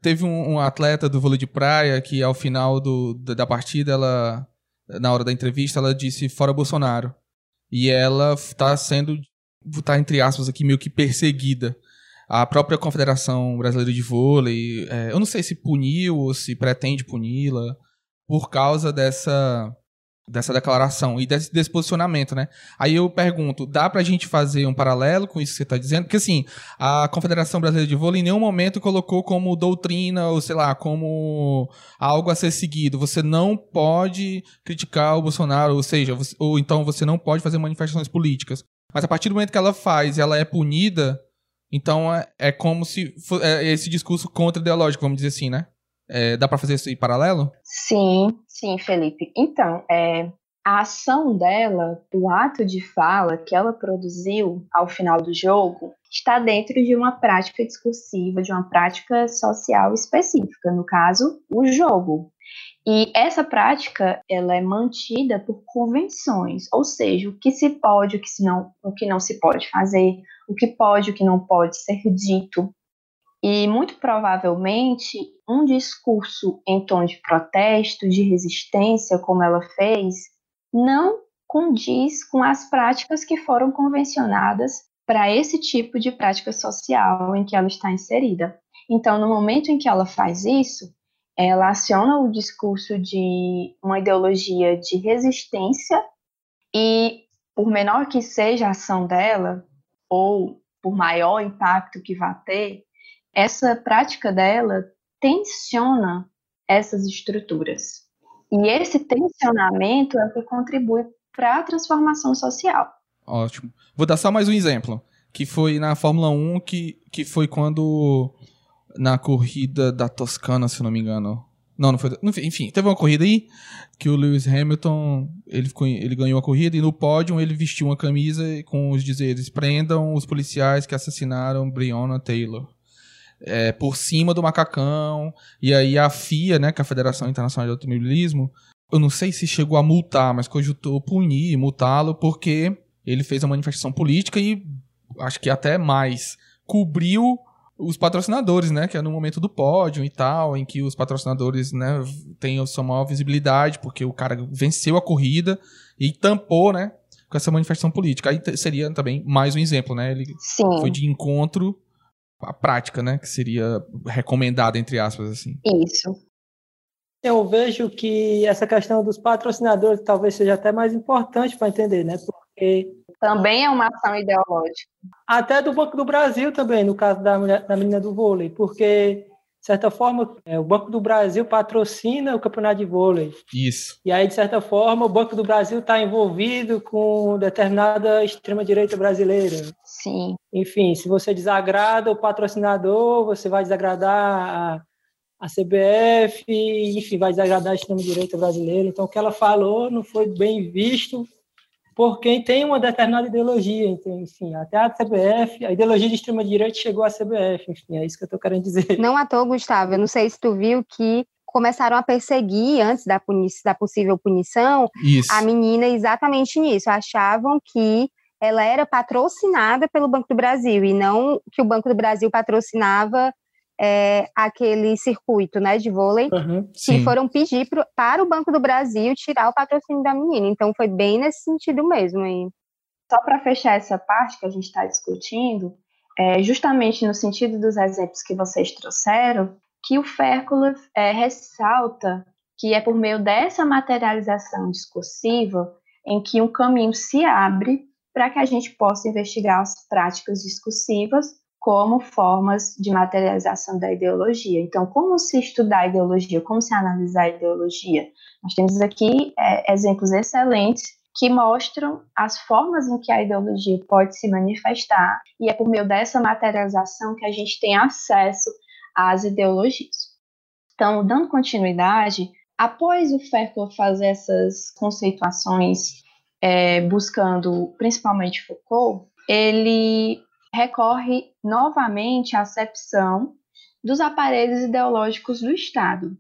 Teve um, um, atleta do vôlei de praia que, ao final do, da partida, ela, na hora da entrevista, ela disse fora Bolsonaro. E ela está sendo, tá entre aspas aqui, meio que perseguida. A própria Confederação Brasileira de Vôlei, é, eu não sei se puniu ou se pretende puni-la por causa dessa dessa declaração e desse, desse posicionamento, né? Aí eu pergunto, dá pra gente fazer um paralelo com isso que você tá dizendo? Porque assim, a Confederação Brasileira de Vôlei em nenhum momento colocou como doutrina ou sei lá, como algo a ser seguido. Você não pode criticar o Bolsonaro, ou seja, você, ou então você não pode fazer manifestações políticas. Mas a partir do momento que ela faz, ela é punida, Então é, é como se é esse discurso contra-ideológico, vamos dizer assim, né? É, dá para fazer isso em paralelo? Sim, sim, Felipe. Então, é, a ação dela, o ato de fala que ela produziu ao final do jogo, está dentro de uma prática discursiva, de uma prática social específica, no caso, o jogo. E essa prática, ela é mantida por convenções, ou seja, o que se pode, o que, se não, o que não se pode fazer, o que pode, o que não pode ser dito. E muito provavelmente um discurso em tom de protesto, de resistência, como ela fez, não condiz com as práticas que foram convencionadas para esse tipo de prática social em que ela está inserida. Então, no momento em que ela faz isso, ela aciona o discurso de uma ideologia de resistência e, por menor que seja a ação dela, ou por maior impacto que vá ter, essa prática dela tensiona essas estruturas. E esse tensionamento é o que contribui para a transformação social. Ótimo. Vou dar só mais um exemplo, que foi na Fórmula 1, que, que foi quando na corrida da Toscana, se não me engano. Não, não foi. Enfim, teve uma corrida aí que o Lewis Hamilton ele, ele ganhou a corrida e no pódio ele vestiu uma camisa com os dizeres: prendam os policiais que assassinaram Breonna Taylor. É, por cima do macacão. E aí a FIA, né, que é a Federação Internacional de Automobilismo, eu não sei se chegou a multar, mas cogitou punir, multá-lo, porque ele fez a manifestação política e acho que até mais cobriu os patrocinadores, né? Que é no momento do pódio e tal, em que os patrocinadores, né, têm a sua maior visibilidade, porque o cara venceu a corrida e tampou, né? Com essa manifestação política. Aí seria também mais um exemplo, né? Ele Sim. foi de encontro à prática, né? Que seria recomendada, entre aspas, assim. Isso. Eu vejo que essa questão dos patrocinadores talvez seja até mais importante para entender, né? Porque também é uma ação ideológica. Até do Banco do Brasil também, no caso da, mulher, da menina do vôlei, porque, de certa forma, é, o Banco do Brasil patrocina o campeonato de vôlei. Isso. E aí, de certa forma, o Banco do Brasil está envolvido com determinada extrema-direita brasileira. Sim. Enfim, se você desagrada o patrocinador, você vai desagradar a, a CBF, enfim, vai desagradar a extrema-direita brasileira. Então, o que ela falou não foi bem visto por quem tem uma determinada ideologia, então, enfim, até a CBF, a ideologia de extrema-direita chegou à CBF, enfim, é isso que eu estou querendo dizer. Não à toa, Gustavo, eu não sei se tu viu que começaram a perseguir, antes da, da possível punição, isso. a menina exatamente nisso, achavam que ela era patrocinada pelo Banco do Brasil, e não que o Banco do Brasil patrocinava é, aquele circuito né, de vôlei, uhum, que foram pedir pro, para o Banco do Brasil tirar o patrocínio da menina. Então foi bem nesse sentido mesmo. Aí. Só para fechar essa parte que a gente está discutindo, é, justamente no sentido dos exemplos que vocês trouxeram, que o Férculo é, ressalta que é por meio dessa materialização discursiva em que um caminho se abre para que a gente possa investigar as práticas discursivas como formas de materialização da ideologia. Então, como se estudar a ideologia, como se analisar a ideologia? Nós temos aqui é, exemplos excelentes que mostram as formas em que a ideologia pode se manifestar, e é por meio dessa materialização que a gente tem acesso às ideologias. Então, dando continuidade, após o Foucault fazer essas conceituações, é, buscando principalmente Foucault, ele recorre novamente à acepção dos aparelhos ideológicos do Estado.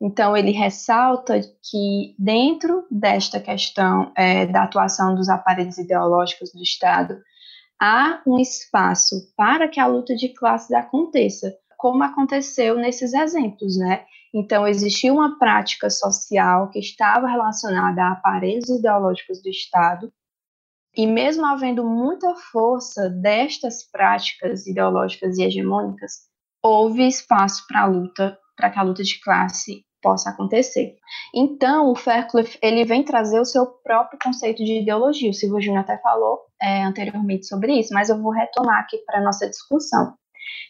Então, ele ressalta que, dentro desta questão é, da atuação dos aparelhos ideológicos do Estado, há um espaço para que a luta de classes aconteça, como aconteceu nesses exemplos, né? Então, existia uma prática social que estava relacionada a aparelhos ideológicos do Estado, e mesmo havendo muita força destas práticas ideológicas e hegemônicas, houve espaço para a luta, para que a luta de classe possa acontecer. Então, o Fairclough ele vem trazer o seu próprio conceito de ideologia. O Silvio Júnior até falou é, anteriormente sobre isso, mas eu vou retomar aqui para a nossa discussão.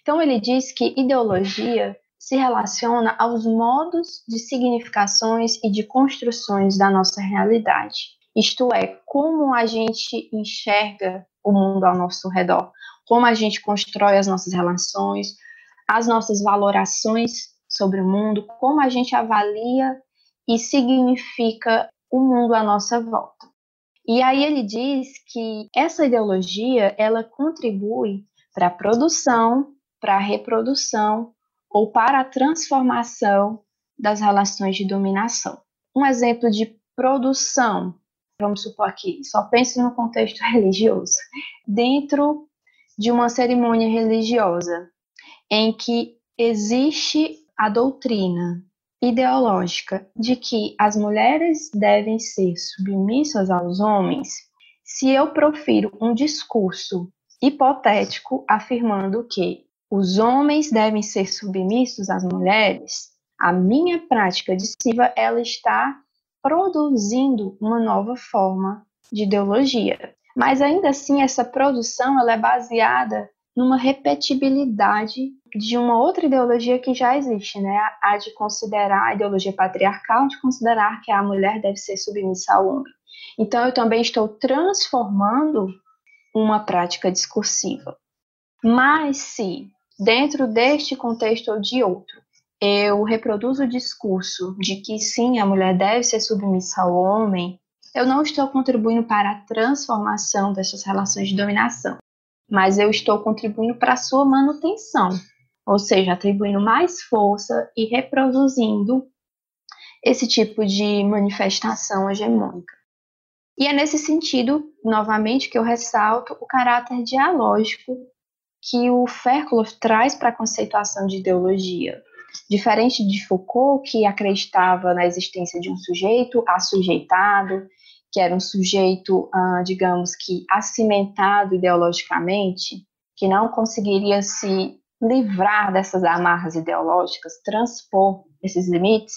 Então, ele diz que ideologia se relaciona aos modos de significações e de construções da nossa realidade. Isto é, como a gente enxerga o mundo ao nosso redor, como a gente constrói as nossas relações, as nossas valorações sobre o mundo, como a gente avalia e significa o mundo à nossa volta. E aí ele diz que essa ideologia ela contribui para a produção, para a reprodução ou para a transformação das relações de dominação. Um exemplo de produção, vamos supor aqui, só pense no contexto *laughs* religioso. Dentro de uma cerimônia religiosa em que existe a doutrina ideológica de que as mulheres devem ser submissas aos homens, se eu profiro um discurso hipotético afirmando que os homens devem ser submissos às mulheres, a minha prática discursiva ela está produzindo uma nova forma de ideologia. Mas ainda assim, essa produção ela é baseada numa repetibilidade de uma outra ideologia que já existe, né? A de considerar a ideologia patriarcal, de considerar que a mulher deve ser submissa ao homem. Então, eu também estou transformando uma prática discursiva. Mas se, dentro deste contexto ou de outro, eu reproduzo o discurso de que sim, a mulher deve ser submissa ao homem, eu não estou contribuindo para a transformação dessas relações de dominação, mas eu estou contribuindo para a sua manutenção, ou seja, atribuindo mais força e reproduzindo esse tipo de manifestação hegemônica. E é nesse sentido, novamente, que eu ressalto o caráter dialógico que o Fairclough traz para a conceituação de ideologia. Diferente de Foucault, que acreditava na existência de um sujeito assujeitado, que era um sujeito, ah, digamos que, acimentado ideologicamente, que não conseguiria se livrar dessas amarras ideológicas, transpor esses limites,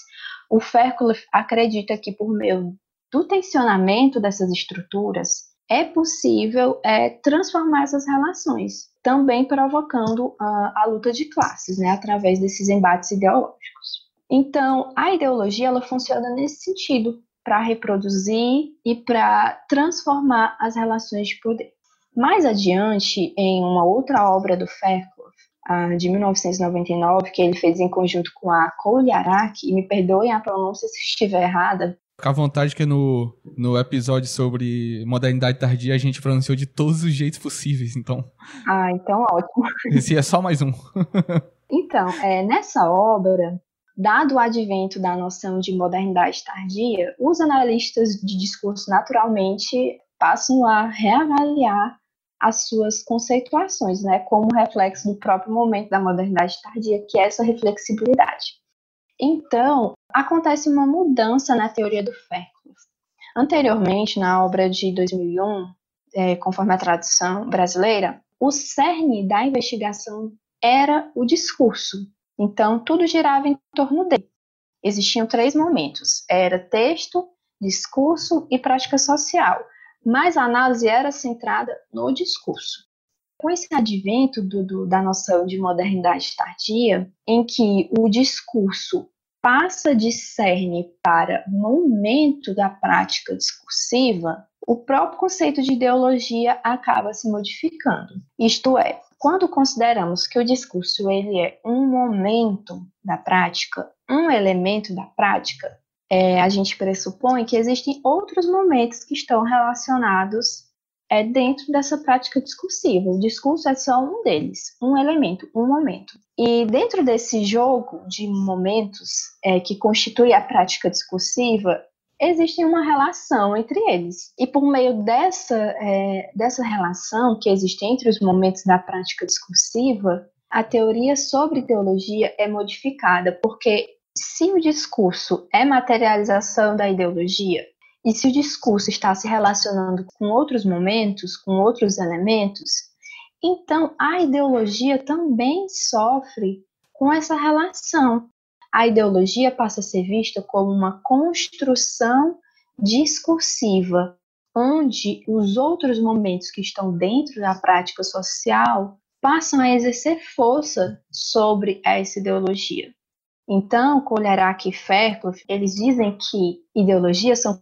o Fairclough acredita que por meio do tensionamento dessas estruturas é possível é, transformar essas relações, também provocando uh, a luta de classes, né, através desses embates ideológicos. Então, a ideologia ela funciona nesse sentido, para reproduzir e para transformar as relações de poder. Mais adiante, em uma outra obra do Fairclough, de 1999, que ele fez em conjunto com a Cole Araki, e me perdoem a pronúncia se estiver errada, Fica à vontade que no, no episódio sobre modernidade tardia a gente pronunciou de todos os jeitos possíveis, então. Ah, então ótimo. Esse é só mais um. *laughs* então, é, nessa obra, dado o advento da noção de modernidade tardia, os analistas de discurso naturalmente passam a reavaliar as suas conceituações, né, como reflexo do próprio momento da modernidade tardia, que é essa reflexibilidade. Então, acontece uma mudança na teoria do Fairclough. Anteriormente, na obra de 2001, é, conforme a tradução brasileira, o cerne da investigação era o discurso. Então, tudo girava em torno dele. Existiam três momentos: era texto, discurso e prática social. Mas a análise era centrada no discurso. Com esse advento do, do, da noção de modernidade tardia, em que o discurso passa de cerne para momento da prática discursiva, o próprio conceito de ideologia acaba se modificando. Isto é, quando consideramos que o discurso ele é um momento da prática, um elemento da prática, é, a gente pressupõe que existem outros momentos que estão relacionados é dentro dessa prática discursiva. O discurso é só um deles, um elemento, um momento. E dentro desse jogo de momentos é, que constitui a prática discursiva, existe uma relação entre eles. E por meio dessa, é, dessa relação que existe entre os momentos da prática discursiva, a teoria sobre teologia é modificada, porque se o discurso é materialização da ideologia, e se o discurso está se relacionando com outros momentos, com outros elementos, então a ideologia também sofre com essa relação. A ideologia passa a ser vista como uma construção discursiva, onde os outros momentos que estão dentro da prática social passam a exercer força sobre essa ideologia. Então, Kolerak e Fairclough, eles dizem que ideologias são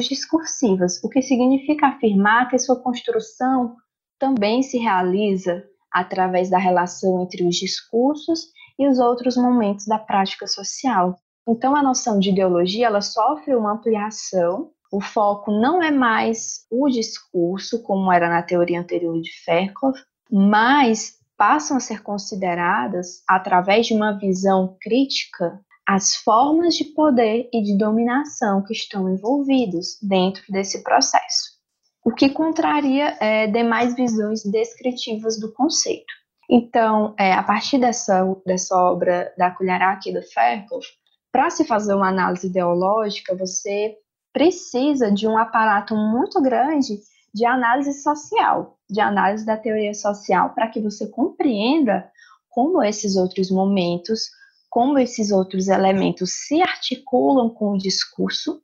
discursivas, o que significa afirmar que sua construção também se realiza através da relação entre os discursos e os outros momentos da prática social. Então, a noção de ideologia ela sofre uma ampliação. O foco não é mais o discurso, como era na teoria anterior de Fairclough, mas passam a ser consideradas, através de uma visão crítica, as formas de poder e de dominação que estão envolvidos dentro desse processo, o que contraria é, demais visões descritivas do conceito. Então, é, a partir dessa, dessa obra da Kulharak e do Fairclough, para se fazer uma análise ideológica, você precisa de um aparato muito grande de análise social, de análise da teoria social, para que você compreenda como esses outros momentos, como esses outros elementos se articulam com o discurso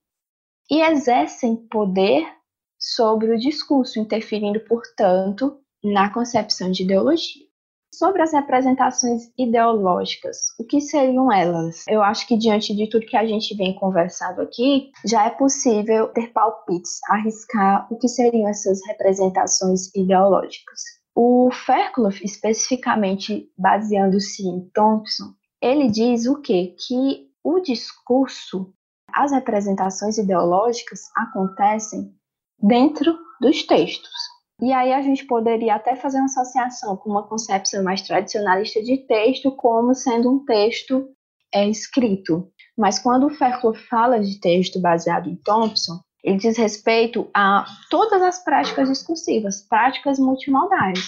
e exercem poder sobre o discurso, interferindo, portanto, na concepção de ideologia. Sobre as representações ideológicas, o que seriam elas? Eu acho que diante de tudo que a gente vem conversando aqui, já é possível ter palpites, arriscar o que seriam essas representações ideológicas. O Fairclough, especificamente baseando-se em Thompson, ele diz o quê? Que o discurso, as representações ideológicas acontecem dentro dos textos. E aí a gente poderia até fazer uma associação com uma concepção mais tradicionalista de texto como sendo um texto é, escrito. Mas quando o Fairclough fala de texto baseado em Thompson, ele diz respeito a todas as práticas discursivas, práticas multimodais,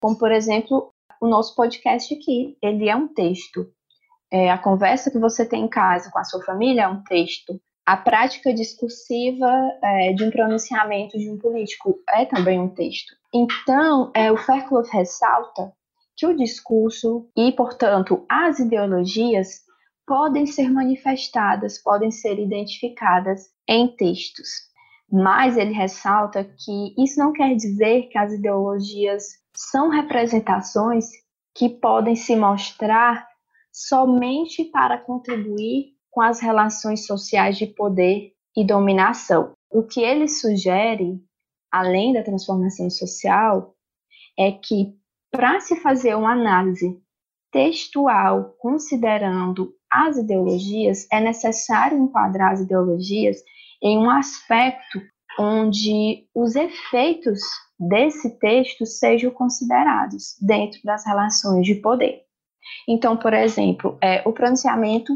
como por exemplo o nosso podcast aqui, ele é um texto. É, a conversa que você tem em casa com a sua família é um texto a prática discursiva é, de um pronunciamento de um político é também um texto. Então, é, o Fairclough ressalta que o discurso e, portanto, as ideologias podem ser manifestadas, podem ser identificadas em textos. Mas ele ressalta que isso não quer dizer que as ideologias são representações que podem se mostrar somente para contribuir com as relações sociais de poder e dominação. O que ele sugere, além da transformação social, é que para se fazer uma análise textual considerando as ideologias, é necessário enquadrar as ideologias em um aspecto onde os efeitos desse texto sejam considerados dentro das relações de poder. Então, por exemplo, é, o pronunciamento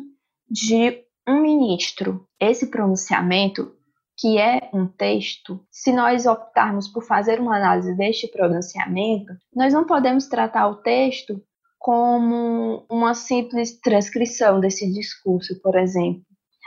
de um ministro. Esse pronunciamento, que é um texto, se nós optarmos por fazer uma análise deste pronunciamento, nós não podemos tratar o texto como uma simples transcrição desse discurso, por exemplo.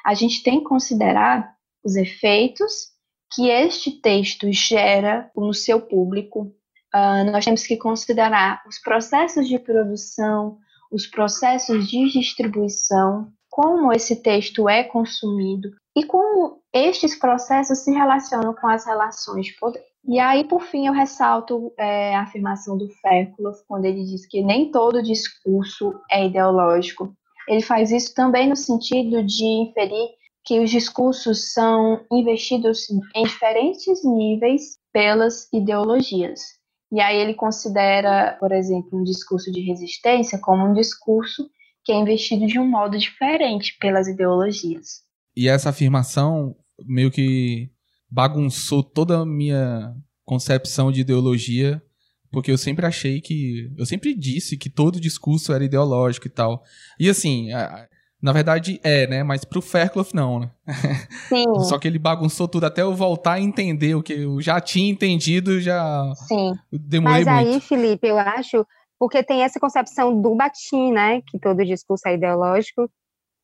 A gente tem que considerar os efeitos que este texto gera no seu público. Uh, nós temos que considerar os processos de produção, os processos de distribuição, como esse texto é consumido e como estes processos se relacionam com as relações de poder. E aí, por fim, eu ressalto é, a afirmação do Fairclough, quando ele diz que nem todo discurso é ideológico. Ele faz isso também no sentido de inferir que os discursos são investidos em diferentes níveis pelas ideologias. E aí ele considera, por exemplo, um discurso de resistência como um discurso que é investido de um modo diferente pelas ideologias. E essa afirmação meio que bagunçou toda a minha concepção de ideologia, porque eu sempre achei que. Eu sempre disse que todo discurso era ideológico e tal. E assim. Na verdade é, né? Mas pro Fairclough não, né? Sim. Só que ele bagunçou tudo até eu voltar a entender o que eu já tinha entendido, já Sim. demorei Mas muito. Aí, Felipe, eu acho porque tem essa concepção do Bakhtin, né, que todo discurso é ideológico,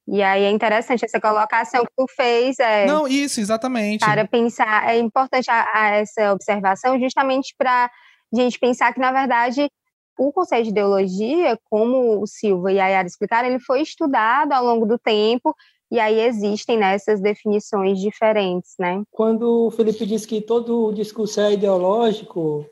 e aí é interessante essa colocação que tu fez. É, Não, isso, exatamente. Para pensar, é importante a, a essa observação justamente para a gente pensar que, na verdade, o conceito de ideologia, como o Silva e a Yara explicaram, ele foi estudado ao longo do tempo e aí existem nessas né, definições diferentes, né? Quando o Felipe diz que todo discurso é ideológico,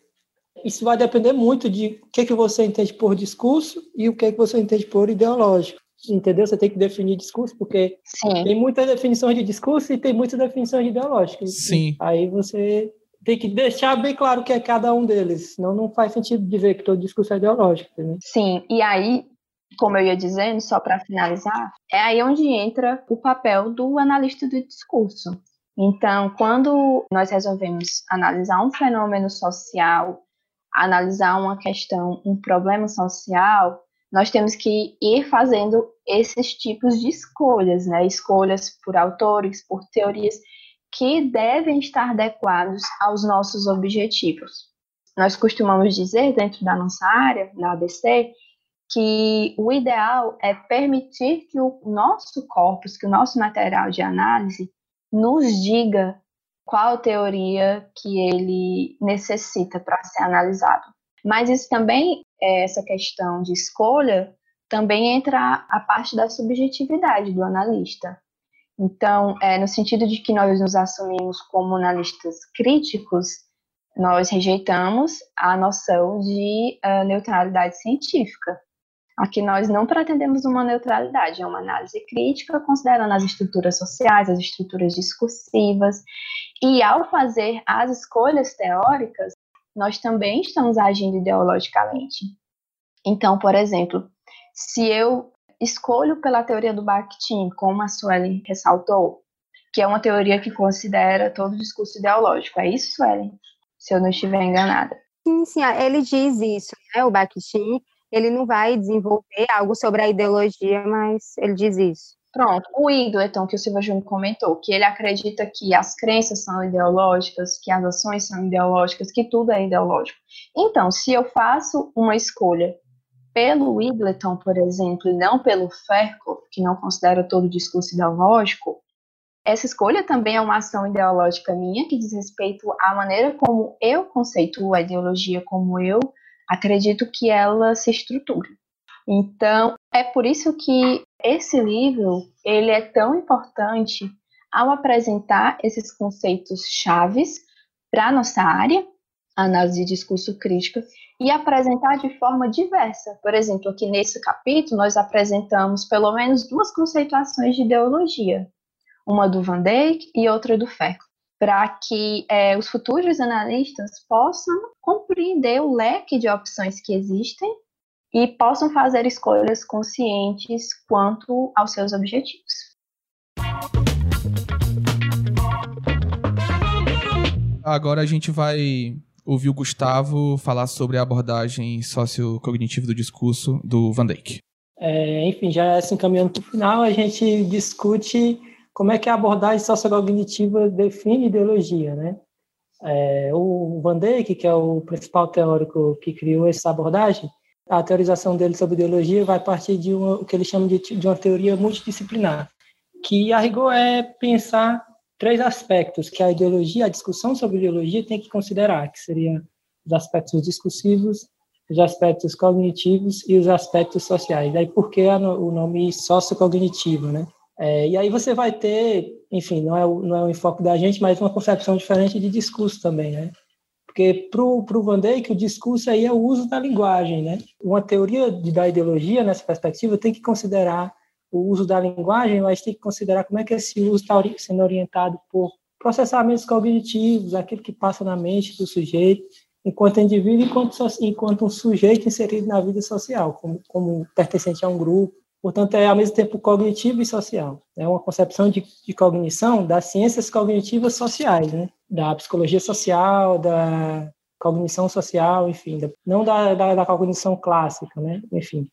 isso vai depender muito de o que, que você entende por discurso e o que, que você entende por ideológico. Entendeu? Você tem que definir discurso, porque Sim. tem muitas definições de discurso e tem muitas definições de ideológico. Sim. Aí você tem que deixar bem claro que é cada um deles, senão não faz sentido dizer que todo discurso é ideológico. Entendeu? Sim, e aí, como eu ia dizendo, só para finalizar, é aí onde entra o papel do analista do discurso. Então, quando nós resolvemos analisar um fenômeno social, analisar uma questão, um problema social, nós temos que ir fazendo esses tipos de escolhas, né? Escolhas por autores, por teorias que devem estar adequados aos nossos objetivos. Nós costumamos dizer, dentro da nossa área, na ABC, que o ideal é permitir que o nosso corpus, que o nosso material de análise, nos diga qual teoria que ele necessita para ser analisado. Mas isso também, é, essa questão de escolha, também entra a parte da subjetividade do analista. Então, é, no sentido de que nós nos assumimos como analistas críticos, nós rejeitamos a noção de uh, neutralidade científica. Aqui nós não pretendemos uma neutralidade, é uma análise crítica, considerando as estruturas sociais, as estruturas discursivas, e ao fazer as escolhas teóricas, nós também estamos agindo ideologicamente. Então, por exemplo, se eu escolho pela teoria do Bakhtin, como a Suelen ressaltou, que é uma teoria que considera todo o discurso ideológico. É isso, Suelen? Se eu não estiver enganada. Sim, sim, ele diz isso, né? O Bakhtin, ele não vai desenvolver algo sobre a ideologia, mas ele diz isso. Pronto, o Igleton, que o Silva Júnior comentou, que ele acredita que as crenças são ideológicas, que as ações são ideológicas, que tudo é ideológico. Então, se eu faço uma escolha pelo Igleton, por exemplo, e não pelo Ferko, que não considera todo o discurso ideológico, essa escolha também é uma ação ideológica minha, que diz respeito à maneira como eu conceituo a ideologia, como eu acredito que ela se estrutura. Então, é por isso que esse livro, ele é tão importante ao apresentar esses conceitos chaves para nossa área, análise de discurso crítica, e apresentar de forma diversa. Por exemplo, aqui nesse capítulo, nós apresentamos pelo menos duas conceituações de ideologia, uma do Van Dijk e outra do Ferco, para que é, os futuros analistas possam compreender o leque de opções que existem e possam fazer escolhas conscientes quanto aos seus objetivos. Agora a gente vai ouvir o Gustavo falar sobre a abordagem sociocognitiva do discurso do Van Dijk. É, enfim, já se encaminhando para o final, a gente discute como é que a abordagem sociocognitiva define ideologia, né? É, o Van Dijk, que é o principal teórico que criou essa abordagem, a teorização dele sobre ideologia vai partir de uma, o que ele chama de, de uma teoria multidisciplinar, que a rigor é pensar três aspectos que a ideologia, a discussão sobre ideologia tem que considerar, que seriam os aspectos discursivos, os aspectos cognitivos e os aspectos sociais. Daí por que o nome sociocognitivo, né? É, e aí você vai ter, enfim, não é, o, não é o enfoque da gente, mas uma concepção diferente de discurso também, né? Porque para o Van Dijk, o discurso aí é o uso da linguagem, né? Uma teoria de, da ideologia, nessa perspectiva, tem que considerar o uso da linguagem, mas tem que considerar como é que esse uso está sendo orientado por processamentos cognitivos, aquilo que passa na mente do sujeito, enquanto indivíduo, enquanto, enquanto um sujeito inserido na vida social, como, como pertencente a um grupo. Portanto, é ao mesmo tempo cognitivo e social. É uma concepção de, de cognição das ciências cognitivas sociais, né? da psicologia social, da cognição social, enfim, da, não da, da, da cognição clássica, né? enfim.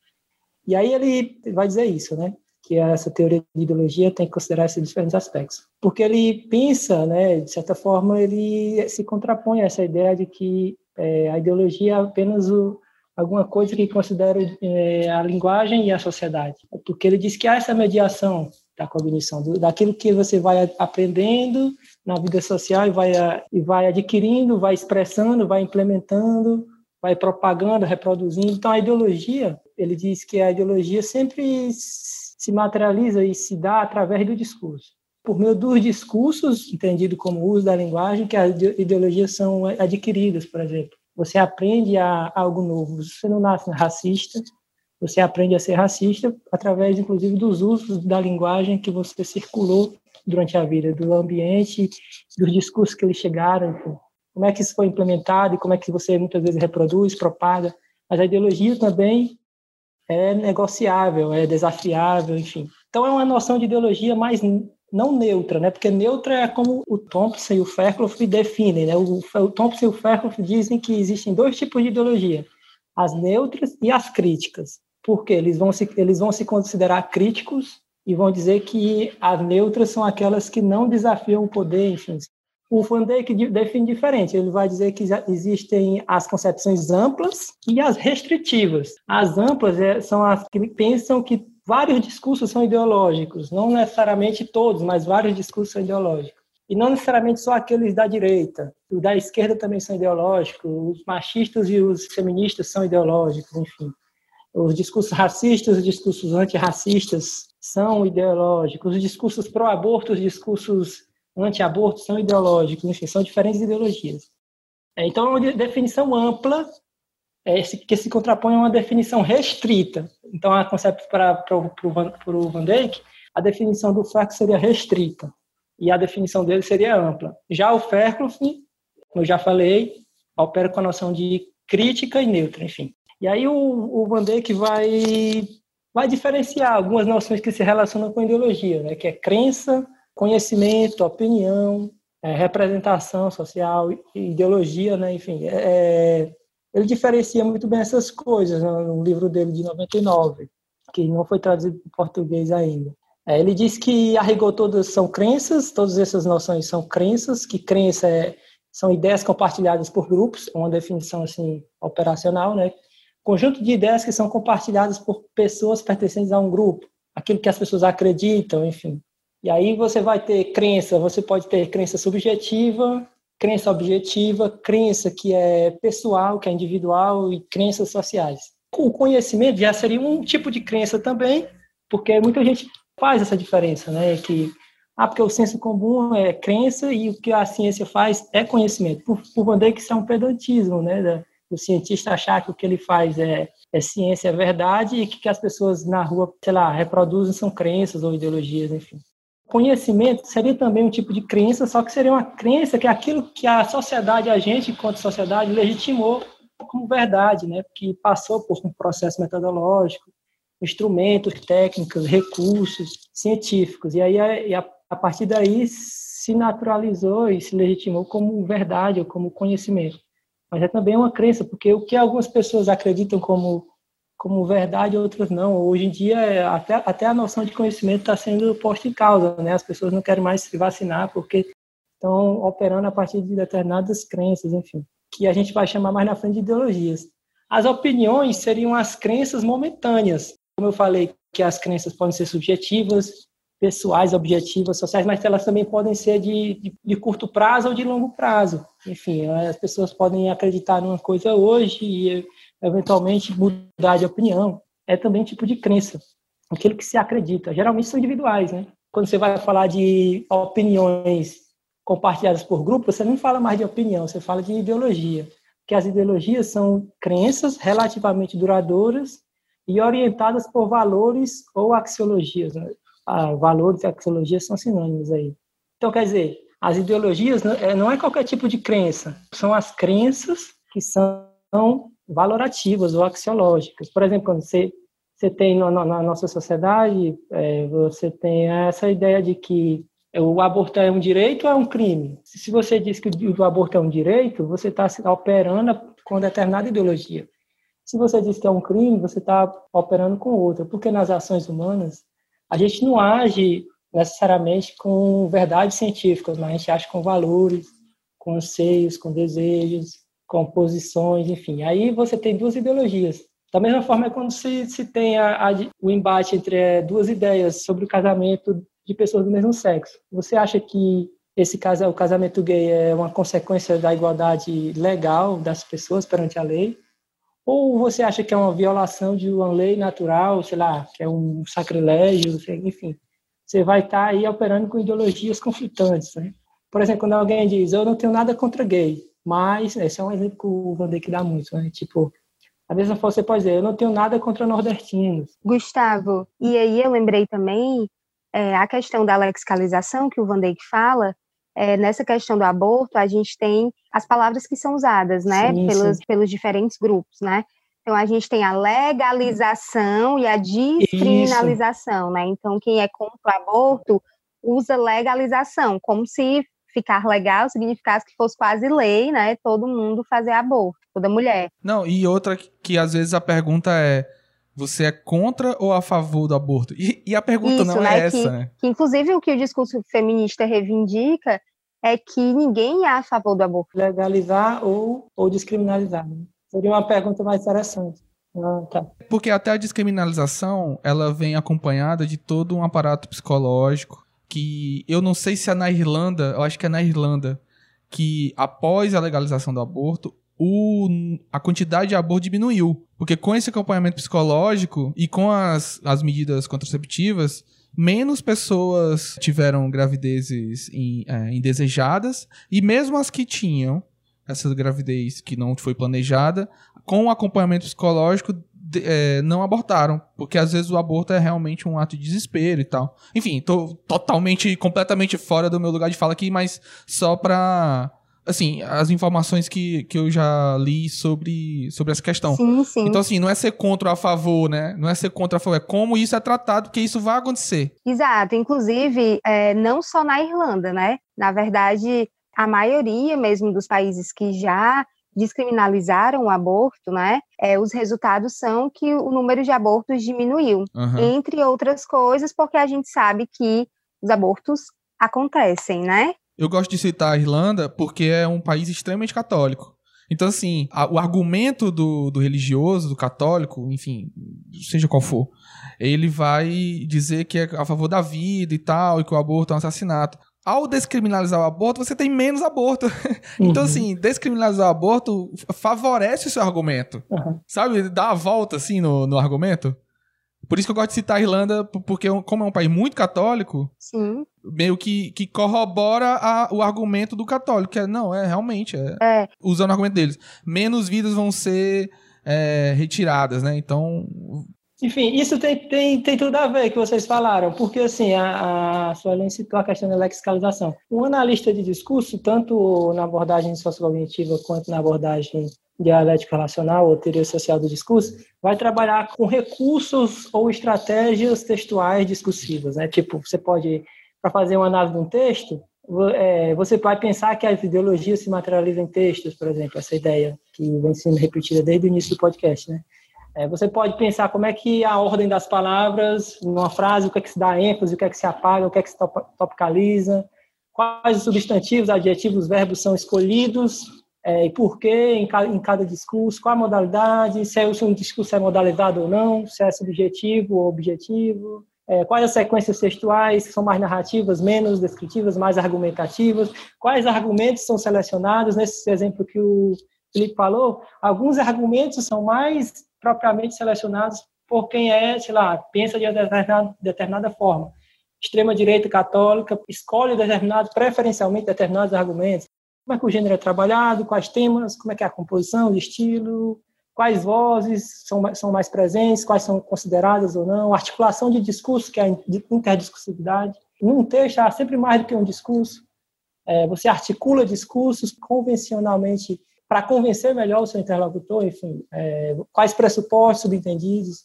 E aí ele vai dizer isso, né? Que essa teoria de ideologia tem que considerar esses diferentes aspectos. Porque ele pensa, né, de certa forma, ele se contrapõe a essa ideia de que é, a ideologia é apenas o, alguma coisa que considera é, a linguagem e a sociedade. Porque ele diz que há essa mediação da cognição, do, daquilo que você vai aprendendo na vida social e vai, e vai adquirindo, vai expressando, vai implementando, vai propagando, reproduzindo. Então, a ideologia, ele diz que a ideologia sempre se materializa e se dá através do discurso. Por meio dos discursos, entendido como uso da linguagem, que as ideologias são adquiridas, por exemplo. Você aprende a, algo novo. Você não nasce racista, você aprende a ser racista através, inclusive, dos usos da linguagem que você circulou durante a vida, do ambiente, dos discursos que eles chegaram. como é que isso foi implementado e como é que você muitas vezes reproduz, propaga. Mas a ideologia também é negociável, é desafiável, enfim. Então é uma noção de ideologia mais não neutra, né? Porque neutra é como o Thompson e o Fairclough definem, né? O, Thompson e o Fairclough dizem que existem dois tipos de ideologia: as neutras e as críticas. Porque eles vão se eles vão se considerar críticos e vão dizer que as neutras são aquelas que não desafiam o poder, enfim. O Van Dijk define diferente. Ele vai dizer que existem as concepções amplas e as restritivas. As amplas é, são as que pensam que vários discursos são ideológicos, não necessariamente todos, mas vários discursos são ideológicos. E não necessariamente só aqueles da direita. Os da esquerda também são ideológicos, os machistas e os feministas são ideológicos, enfim. Os discursos racistas, os discursos antirracistas são ideológicos, os discursos pró-aborto, os discursos anti-aborto são ideológicos, enfim, são diferentes ideologias. É, então, é uma definição ampla é que se contrapõe a uma definição restrita. Então, a conceito para o Van Dijk, a definição do Fairclough seria restrita e a definição dele seria ampla. Já o Fairclough, como eu já falei, opera com a noção de crítica e neutra, enfim. E aí o, o Van Dijk vai, vai diferenciar algumas noções que se relacionam com ideologia, né? que é crença, conhecimento, opinião, é, representação social, ideologia, né? enfim. É, é ele diferencia muito bem essas coisas né, no livro dele de 99, que não foi traduzido para português ainda. É, ele diz que a rigor todas são crenças, todas essas noções são crenças, que crença é, são ideias compartilhadas por grupos, uma definição assim operacional, né? Conjunto de ideias que são compartilhadas por pessoas pertencentes a um grupo, aquilo que as pessoas acreditam, enfim. E aí você vai ter crença, você pode ter crença subjetiva, crença objetiva, crença que é pessoal, que é individual e crenças sociais. O conhecimento já seria um tipo de crença também, porque muita gente faz essa diferença, né? Que ah, porque o senso comum é crença e o que a ciência faz é conhecimento. Por, por Dijk, isso é um pedantismo, né? O cientista achar que o que ele faz é, é ciência, é verdade, e que, que as pessoas na rua, sei lá, reproduzem são crenças ou ideologias, enfim. Conhecimento seria também um tipo de crença, só que seria uma crença que é aquilo que a sociedade, a gente, enquanto sociedade, legitimou como verdade, né? que passou por um processo metodológico, instrumentos, técnicas, recursos científicos. E aí, a, a partir daí, se naturalizou e se legitimou como verdade ou como conhecimento. Mas é também uma crença, porque o que algumas pessoas acreditam como como verdade, outras não. Hoje em dia, é, até, até a noção de conhecimento está sendo posta em causa, né? As pessoas não querem mais se vacinar porque estão operando a partir de determinadas crenças, enfim, que a gente vai chamar mais na frente de ideologias. As opiniões seriam as crenças momentâneas. Como eu falei, que as crenças podem ser subjetivas, pessoais, objetivas, sociais, mas elas também podem ser de, de, de, curto prazo ou de longo prazo. Enfim, as pessoas podem acreditar numa coisa hoje e eventualmente mudar de opinião, é também tipo de crença, aquilo que se acredita. Geralmente são individuais, né? Quando você vai falar de opiniões compartilhadas por grupo, você não fala mais de opinião, você fala de ideologia. Que as ideologias são crenças relativamente duradouras e orientadas por valores ou axiologias. Né? Ah, valores e axiologias são sinônimos aí. Então, quer dizer, as ideologias não é, é qualquer tipo de crença, são as crenças que são valorativas ou axiológicas. Por exemplo, quando você, você tem na, na nossa sociedade, é, você tem essa ideia de que o aborto é um direito ou é um crime? Se você diz que o aborto é um direito, você está operando com determinada ideologia. Se você diz que é um crime, você está operando com outra. Porque nas ações humanas, a gente não age necessariamente com verdades científicas, mas a gente age com valores, com anseios, com desejos, composições, enfim. Aí você tem duas ideologias. Da mesma forma é quando se, se tem a, a, o embate entre é, duas ideias sobre o casamento de pessoas do mesmo sexo. Você acha que esse caso, o casamento gay é uma consequência da igualdade legal das pessoas perante a lei? Ou você acha que é uma violação de uma lei natural, sei lá, que é um sacrilégio, enfim. Você vai estar aí operando com ideologias conflitantes, né? Por exemplo, quando alguém diz, eu não tenho nada contra gay, mas esse é um exemplo que o Vandeck dá muito, né? Tipo, a mesma forma você pode dizer, eu não tenho nada contra nordestinos. Gustavo, e aí eu lembrei também é, a questão da lexicalização que o Van Dijk fala, é, nessa questão do aborto, a gente tem as palavras que são usadas, né, sim, pelos, sim. pelos diferentes grupos, né? Então, a gente tem a legalização e a descriminalização, Isso. né? Então, quem é contra o aborto usa legalização, como se ficar legal significasse que fosse quase lei, né? Todo mundo fazer aborto, toda mulher. Não, e outra que às vezes a pergunta é você é contra ou a favor do aborto? E, e a pergunta Isso, não né, é essa, que, né? Que, inclusive, o que o discurso feminista reivindica é que ninguém é a favor do aborto. Legalizar ou, ou descriminalizar. Né? Seria uma pergunta mais interessante. Ah, tá. Porque até a descriminalização, ela vem acompanhada de todo um aparato psicológico que eu não sei se é na Irlanda, eu acho que é na Irlanda, que após a legalização do aborto, o, a quantidade de aborto diminuiu. Porque com esse acompanhamento psicológico e com as, as medidas contraceptivas, menos pessoas tiveram gravidezes in, é, indesejadas, e mesmo as que tinham, essa gravidez que não foi planejada, com o acompanhamento psicológico, é, não abortaram. Porque às vezes o aborto é realmente um ato de desespero e tal. Enfim, tô totalmente, completamente fora do meu lugar de fala aqui, mas só pra. Assim, as informações que, que eu já li sobre, sobre essa questão. Sim, sim. Então, assim, não é ser contra ou a favor, né? Não é ser contra ou a favor, é como isso é tratado, porque isso vai acontecer. Exato. Inclusive, é, não só na Irlanda, né? Na verdade, a maioria mesmo dos países que já descriminalizaram o aborto, né? É, os resultados são que o número de abortos diminuiu, uhum. entre outras coisas, porque a gente sabe que os abortos acontecem, né? Eu gosto de citar a Irlanda porque é um país extremamente católico. Então, assim, a, o argumento do, do religioso, do católico, enfim, seja qual for, ele vai dizer que é a favor da vida e tal, e que o aborto é um assassinato ao descriminalizar o aborto, você tem menos aborto. *laughs* Uhum. Então, assim, descriminalizar o aborto favorece o seu argumento. Uhum. Sabe? Dá a volta, assim, no, no argumento. Por isso que eu gosto de citar a Irlanda, porque como é um país muito católico, Sim. meio que, que corrobora a, o argumento do católico, que é, não, é realmente, é, é. usando o argumento deles, menos vidas vão ser é, retiradas, né? Então, enfim, isso tem, tem, tem tudo a ver que vocês falaram, porque assim, a, a Suelen citou a questão da lexicalização. Um analista de discurso, tanto na abordagem sociocognitiva quanto na abordagem dialética relacional ou teoria social do discurso, vai trabalhar com recursos ou estratégias textuais discursivas. Né? Tipo, você pode, para fazer uma análise de um texto, é, você vai pensar que as ideologias se materializam em textos, por exemplo, essa ideia que vem sendo repetida desde o início do podcast, né? É, você pode pensar como é que a ordem das palavras, numa frase, o que é que se dá ênfase, o que é que se apaga, o que é que se topicaliza, quais os substantivos, adjetivos, verbos são escolhidos é, e por quê em cada, em cada, discurso, qual a modalidade, se, é, se um discurso é modalizado ou não, se é subjetivo ou objetivo, é, quais as sequências textuais que são mais narrativas, menos descritivas, mais argumentativas, quais argumentos são selecionados, nesse exemplo que o Felipe falou, alguns argumentos são mais propriamente selecionados por quem é, sei lá, pensa de determinada, determinada forma. Extrema-direita católica escolhe determinados, preferencialmente determinados argumentos. Como é que o gênero é trabalhado, quais temas, como é que é a composição, o estilo, quais vozes são, são mais presentes, quais são consideradas ou não, articulação de discurso, que é a interdiscursividade. Num texto há sempre mais do que um discurso. É, você articula discursos convencionalmente para convencer melhor o seu interlocutor, enfim, é, quais pressupostos subentendidos.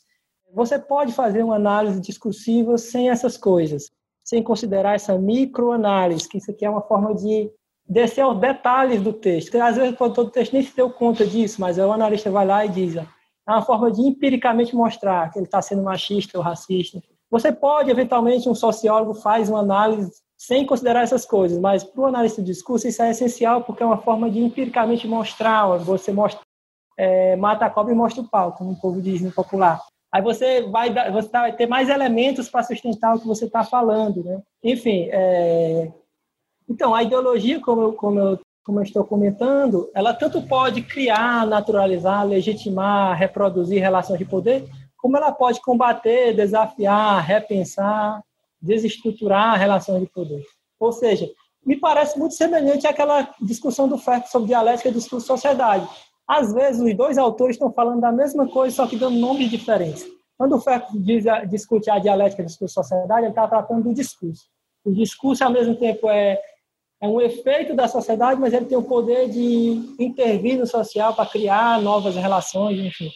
Você pode fazer uma análise discursiva sem essas coisas, sem considerar essa microanálise, que isso aqui é uma forma de descer aos detalhes do texto. Às vezes, o texto nem se deu conta disso, mas o analista vai lá e diz, é uma forma de empiricamente mostrar que ele está sendo machista ou racista. Você pode, eventualmente, um sociólogo faz uma análise sem considerar essas coisas, mas para o analista de discurso isso é essencial porque é uma forma de empiricamente mostrar, você mostra, é, mata a cobra e mostra o pau, como o povo diz no popular. Aí você vai, você vai ter mais elementos para sustentar o que você está falando, né? Enfim, é... então a ideologia, como eu, como eu como eu estou comentando, ela tanto pode criar, naturalizar, legitimar, reproduzir relações de poder, como ela pode combater, desafiar, repensar, desestruturar a relação de poder. Ou seja, me parece muito semelhante àquela discussão do Ferro sobre dialética e discurso sociedade. Às vezes, os dois autores estão falando da mesma coisa, só que dando nomes diferentes. Quando o Ferro discute a dialética e o discurso sociedade, ele está tratando do discurso. O discurso, ao mesmo tempo, é, é um efeito da sociedade, mas ele tem o poder de intervir no social para criar novas relações, enfim.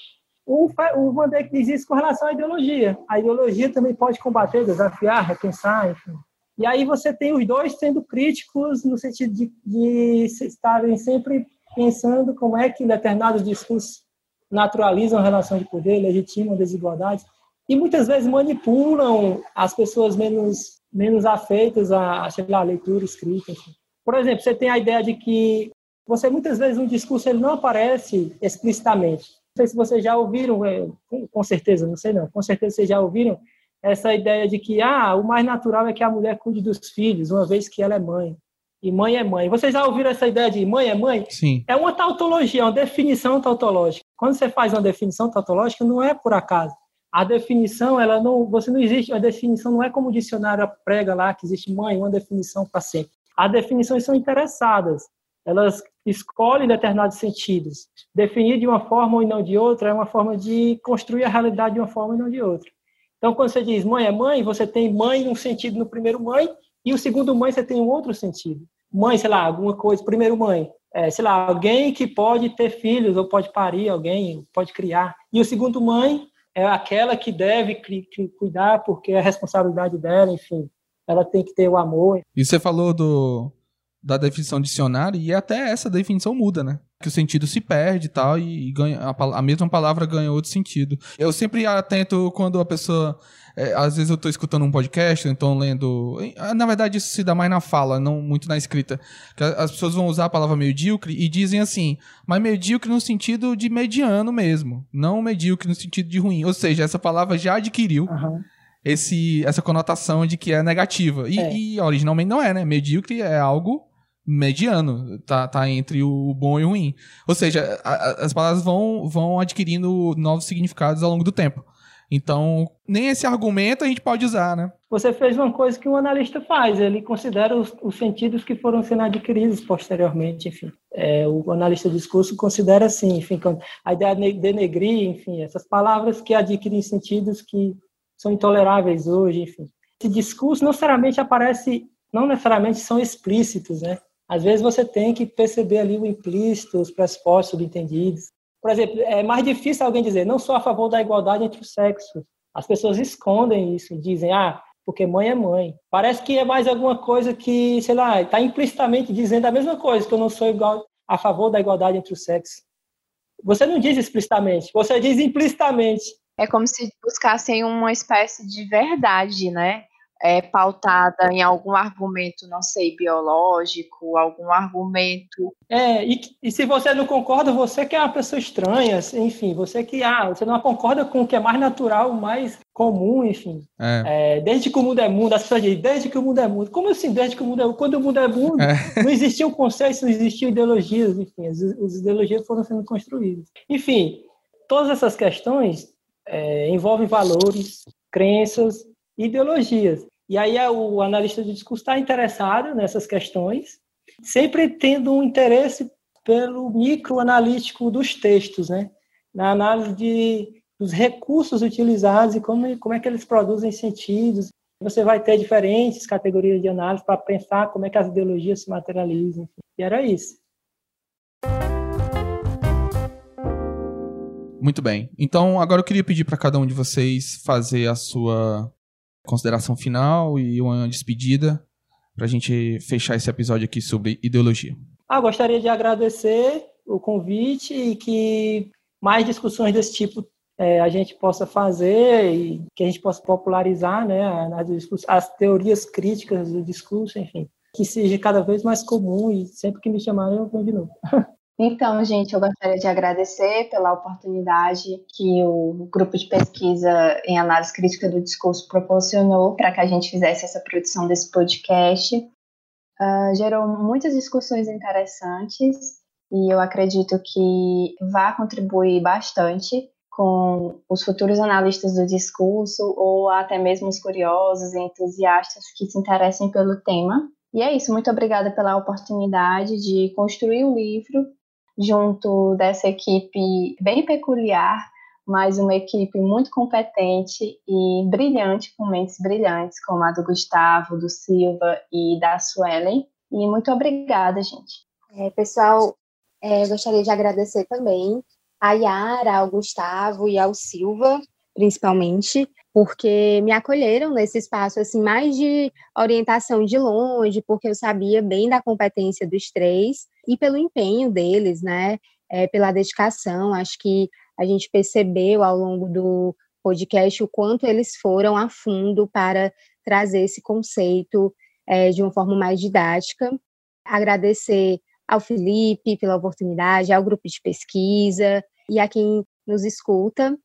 O, o Van diz isso com relação à ideologia. A ideologia também pode combater, desafiar, repensar, enfim. E aí você tem os dois sendo críticos no sentido de, de estarem sempre pensando como é que determinados discursos naturalizam a relação de poder, legitimam desigualdades e muitas vezes manipulam as pessoas menos menos afeitas a, sei lá, leitura escrita. Assim. Por exemplo, você tem a ideia de que você muitas vezes um discurso ele não aparece explicitamente. Não sei se vocês já ouviram, é, com certeza, não sei não, com certeza vocês já ouviram essa ideia de que ah, o mais natural é que a mulher cuide dos filhos, uma vez que ela é mãe. E mãe é mãe. Vocês já ouviram essa ideia de mãe é mãe? Sim. É uma tautologia, uma definição tautológica. Quando você faz uma definição tautológica, não é por acaso. A definição, ela não, você não existe, a definição não é como o dicionário prega lá que existe mãe, uma definição para sempre. As definições são interessadas. Elas escolhem determinados sentidos. Definir de uma forma e não de outra é uma forma de construir a realidade de uma forma e não de outra. Então, quando você diz mãe é mãe, você tem mãe um sentido no primeiro mãe e o segundo mãe você tem um outro sentido. Mãe, sei lá, alguma coisa, primeiro mãe, é, sei lá, alguém que pode ter filhos ou pode parir alguém, pode criar. E o segundo mãe é aquela que deve cuidar porque é a responsabilidade dela, enfim. Ela tem que ter o amor. E você falou do, da definição dicionário e até essa definição muda, né? Que o sentido se perde e tal, e, ganha, a, a, mesma palavra ganha outro sentido. Eu sempre atento quando a pessoa. É, às vezes eu estou escutando um podcast, então lendo. Na verdade, isso se dá mais na fala, não muito na escrita. Que as pessoas vão usar a palavra medíocre e dizem assim, mas medíocre no sentido de mediano mesmo, não medíocre no sentido de ruim. Ou seja, essa palavra já adquiriu. Uhum esse, essa conotação de que é negativa. E, é. e, originalmente não é, né? Medíocre é algo mediano, tá, tá entre o bom e o ruim. Ou seja, a, as palavras vão, vão adquirindo novos significados ao longo do tempo. Então, nem esse argumento a gente pode usar, né? Você fez uma coisa que um analista faz, ele considera os, os sentidos que foram sendo adquiridos posteriormente, enfim. É, o analista de discurso considera assim, enfim, a ideia de denegrir, enfim, essas palavras que adquirem sentidos que são intoleráveis hoje, enfim. Esse discurso não necessariamente aparece, não necessariamente são explícitos, né? Às vezes você tem que perceber ali o implícito, os pressupostos subentendidos. Por exemplo, é mais difícil alguém dizer, não sou a favor da igualdade entre os sexos. As pessoas escondem isso e dizem, ah, porque mãe é mãe. Parece que é mais alguma coisa que, sei lá, está implicitamente dizendo a mesma coisa, que eu não sou igual, a favor da igualdade entre os sexos. Você não diz explicitamente, você diz implicitamente. É como se buscassem uma espécie de verdade, né? é, pautada em algum argumento, não sei, biológico, algum argumento. É, e, e, se você não concorda, você que é uma pessoa estranha, enfim, você que ah, você não concorda com o que é mais natural, mais comum, enfim. É. É, desde que o mundo é mundo, as pessoas dizem, desde que o mundo é mundo. Como assim, desde que o mundo é mundo? Quando o mundo é mundo, é. não existiam conceitos, não existiam ideologias, enfim, as, as ideologias foram sendo construídas. Enfim, todas essas questões é, envolvem valores, crenças ideologias. E aí é, o analista de discurso está interessado nessas questões, sempre tendo um interesse pelo microanalítico dos textos, né? na análise de, dos recursos utilizados e como, como é que eles produzem sentidos. Você vai ter diferentes categorias de análise para pensar como é que as ideologias se materializam. E era isso. Muito bem. Então, agora eu queria pedir para cada um de vocês fazer a sua consideração final e uma despedida para a gente fechar esse episódio aqui sobre ideologia. Ah, gostaria de agradecer o convite e que mais discussões desse tipo é, a gente possa fazer e que a gente possa popularizar né, as, as teorias críticas do discurso, enfim, que seja cada vez mais comum e sempre que me chamarem eu vou de novo. *laughs* Então, gente, eu gostaria de agradecer pela oportunidade que o grupo de pesquisa em análise crítica do discurso proporcionou para que a gente fizesse essa produção desse podcast. Uh, gerou muitas discussões interessantes e eu acredito que vai contribuir bastante com os futuros analistas do discurso ou até mesmo os curiosos e entusiastas que se interessem pelo tema. E é isso, muito obrigada pela oportunidade de construir o livro junto dessa equipe bem peculiar, mas uma equipe muito competente e brilhante, com mentes brilhantes, como a do Gustavo, do Silva e da Suelen. E muito obrigada, gente. É, pessoal, é, gostaria de agradecer também a Yara, ao Gustavo e ao Silva, principalmente, porque me acolheram nesse espaço assim mais de orientação de longe, porque eu sabia bem da competência dos três e pelo empenho deles, né? É, pela dedicação. Acho que a gente percebeu ao longo do podcast o quanto eles foram a fundo para trazer esse conceito é, de uma forma mais didática. Agradecer ao Felipe pela oportunidade, ao grupo de pesquisa e a quem nos escuta.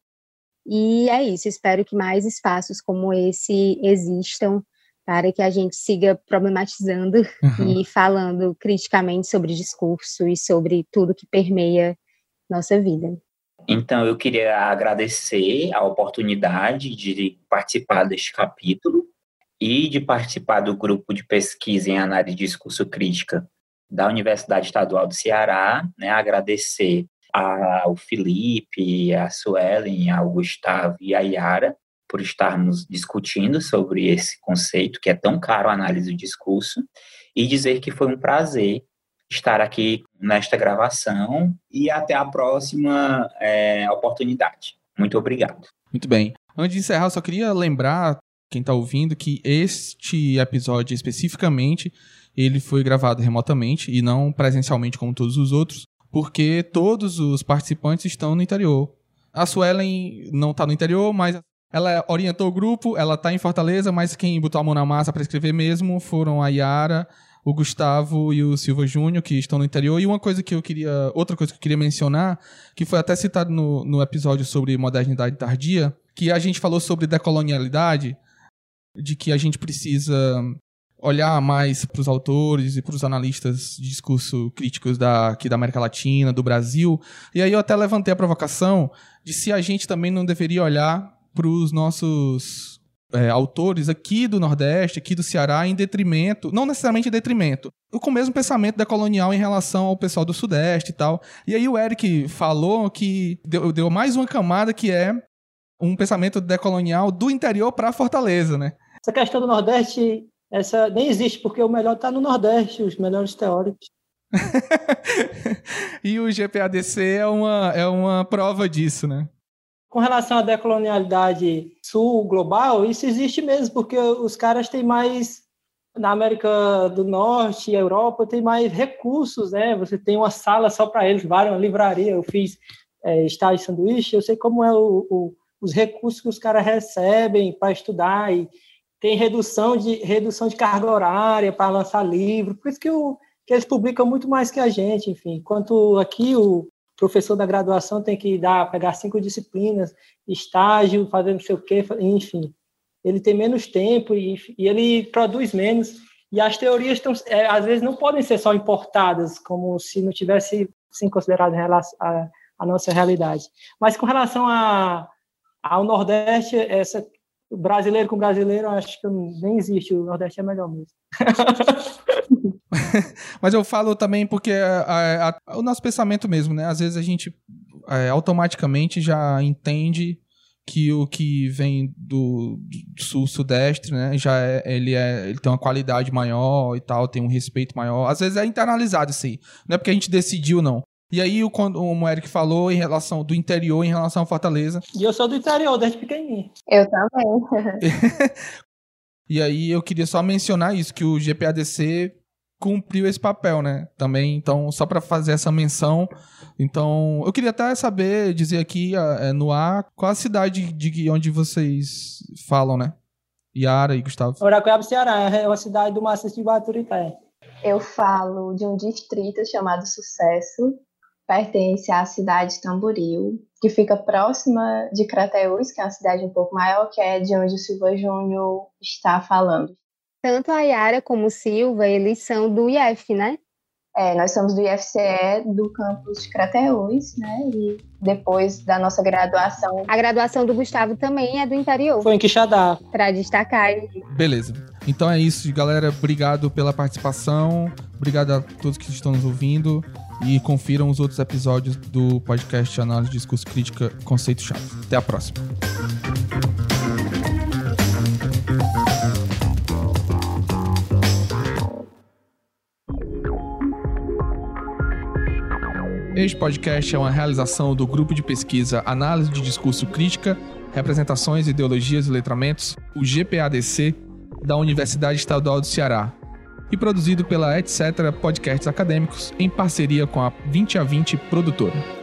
E é isso, espero que mais espaços como esse existam para que a gente siga problematizando uhum. e falando criticamente sobre discurso e sobre tudo que permeia nossa vida. Então, eu queria agradecer a oportunidade de participar deste capítulo e de participar do grupo de pesquisa em análise de discurso crítica da Universidade Estadual do Ceará, né, agradecer ao Felipe, a Suelen, ao Gustavo e a Yara por estarmos discutindo sobre esse conceito que é tão caro a análise do discurso e dizer que foi um prazer estar aqui nesta gravação e até a próxima é, oportunidade. Muito obrigado. Muito bem. Antes de encerrar, só queria lembrar quem está ouvindo que este episódio especificamente ele foi gravado remotamente e não presencialmente como todos os outros, porque todos os participantes estão no interior. A Suelen não está no interior, mas ela orientou o grupo, ela está em Fortaleza, mas quem botou a mão na massa para escrever mesmo foram a Yara, o Gustavo e o Silva Júnior, que estão no interior. E uma coisa que eu queria. Outra coisa que eu queria mencionar, que foi até citado no, no episódio sobre modernidade tardia, que a gente falou sobre decolonialidade, de que a gente precisa olhar mais para os autores e para os analistas de discurso críticos da, aqui da América Latina, do Brasil. E aí eu até levantei a provocação de se a gente também não deveria olhar para os nossos é, autores aqui do Nordeste, aqui do Ceará, em detrimento, não necessariamente em detrimento, com o mesmo pensamento decolonial em relação ao pessoal do Sudeste e tal. E aí o Eric falou que deu, deu mais uma camada que é um pensamento decolonial do interior para Fortaleza, né? Essa questão do Nordeste, essa nem existe, porque o melhor está no Nordeste, os melhores teóricos. *laughs* e o GPADC é uma, é uma prova disso, né? Com relação à decolonialidade sul global, isso existe mesmo, porque os caras têm mais na América do Norte e Europa tem mais recursos, né? Você tem uma sala só para eles, várias, uma livraria. Eu fiz é, estágio de sanduíche, eu sei como é o, o, os recursos que os caras recebem para estudar e tem redução de, redução de carga horária para lançar livro, por isso que, o, que eles publicam muito mais que a gente, enfim. Enquanto aqui o professor da graduação tem que dar, pegar cinco disciplinas, estágio, fazer não sei o quê, enfim. Ele tem menos tempo e, e ele produz menos. E as teorias, estão, é, às vezes, não podem ser só importadas, como se não tivesse sim, considerado a, a nossa realidade. Mas com relação a, ao Nordeste, essa brasileiro com brasileiro, acho que nem existe. O Nordeste é melhor mesmo. *laughs* Mas eu falo também porque a, a, o nosso pensamento mesmo, né? Às vezes a gente é, automaticamente já entende que o que vem do, do sul-sudeste, né, já é, ele, é, ele tem uma qualidade maior e tal, tem um respeito maior. Às vezes é internalizado isso aí. Não é porque a gente decidiu, não. E aí, o, o Eric falou em relação do interior, em relação a Fortaleza. E eu sou do interior, desde pequenininho. Eu também. *laughs* *laughs* e aí, eu queria só mencionar isso, que o GPADC cumpriu esse papel, né? Também, então, só para fazer essa menção. Então, eu queria até saber, dizer aqui é, no ar, qual a cidade de onde vocês falam, né? Yara e Gustavo. Oracuiaba, Ceará, é uma cidade do maciço de Baturité. Eu falo de um distrito chamado Sucesso, pertence à cidade de Tamboril, que fica próxima de Crateús, que é uma cidade um pouco maior, que é de onde o Silva Júnior está falando. Tanto a Yara como o Silva, eles são do IF, né? É, nós somos do IFCE do campus de Crateús, né? E depois da nossa graduação. A graduação do Gustavo também é do interior. Foi em Quixadá. Para destacar. Beleza. Então é isso, galera. Obrigado pela participação. Obrigado a todos que estão nos ouvindo e confiram os outros episódios do podcast Análise, Discurso, Crítica, Conceito Chave. Até a próxima. Este podcast é uma realização do grupo de pesquisa Análise de Discurso Crítica, Representações, Ideologias e Letramentos, o GPADC, da Universidade Estadual do Ceará, e produzido pela Etc. Podcasts Acadêmicos em parceria com a 20 a 20 produtora.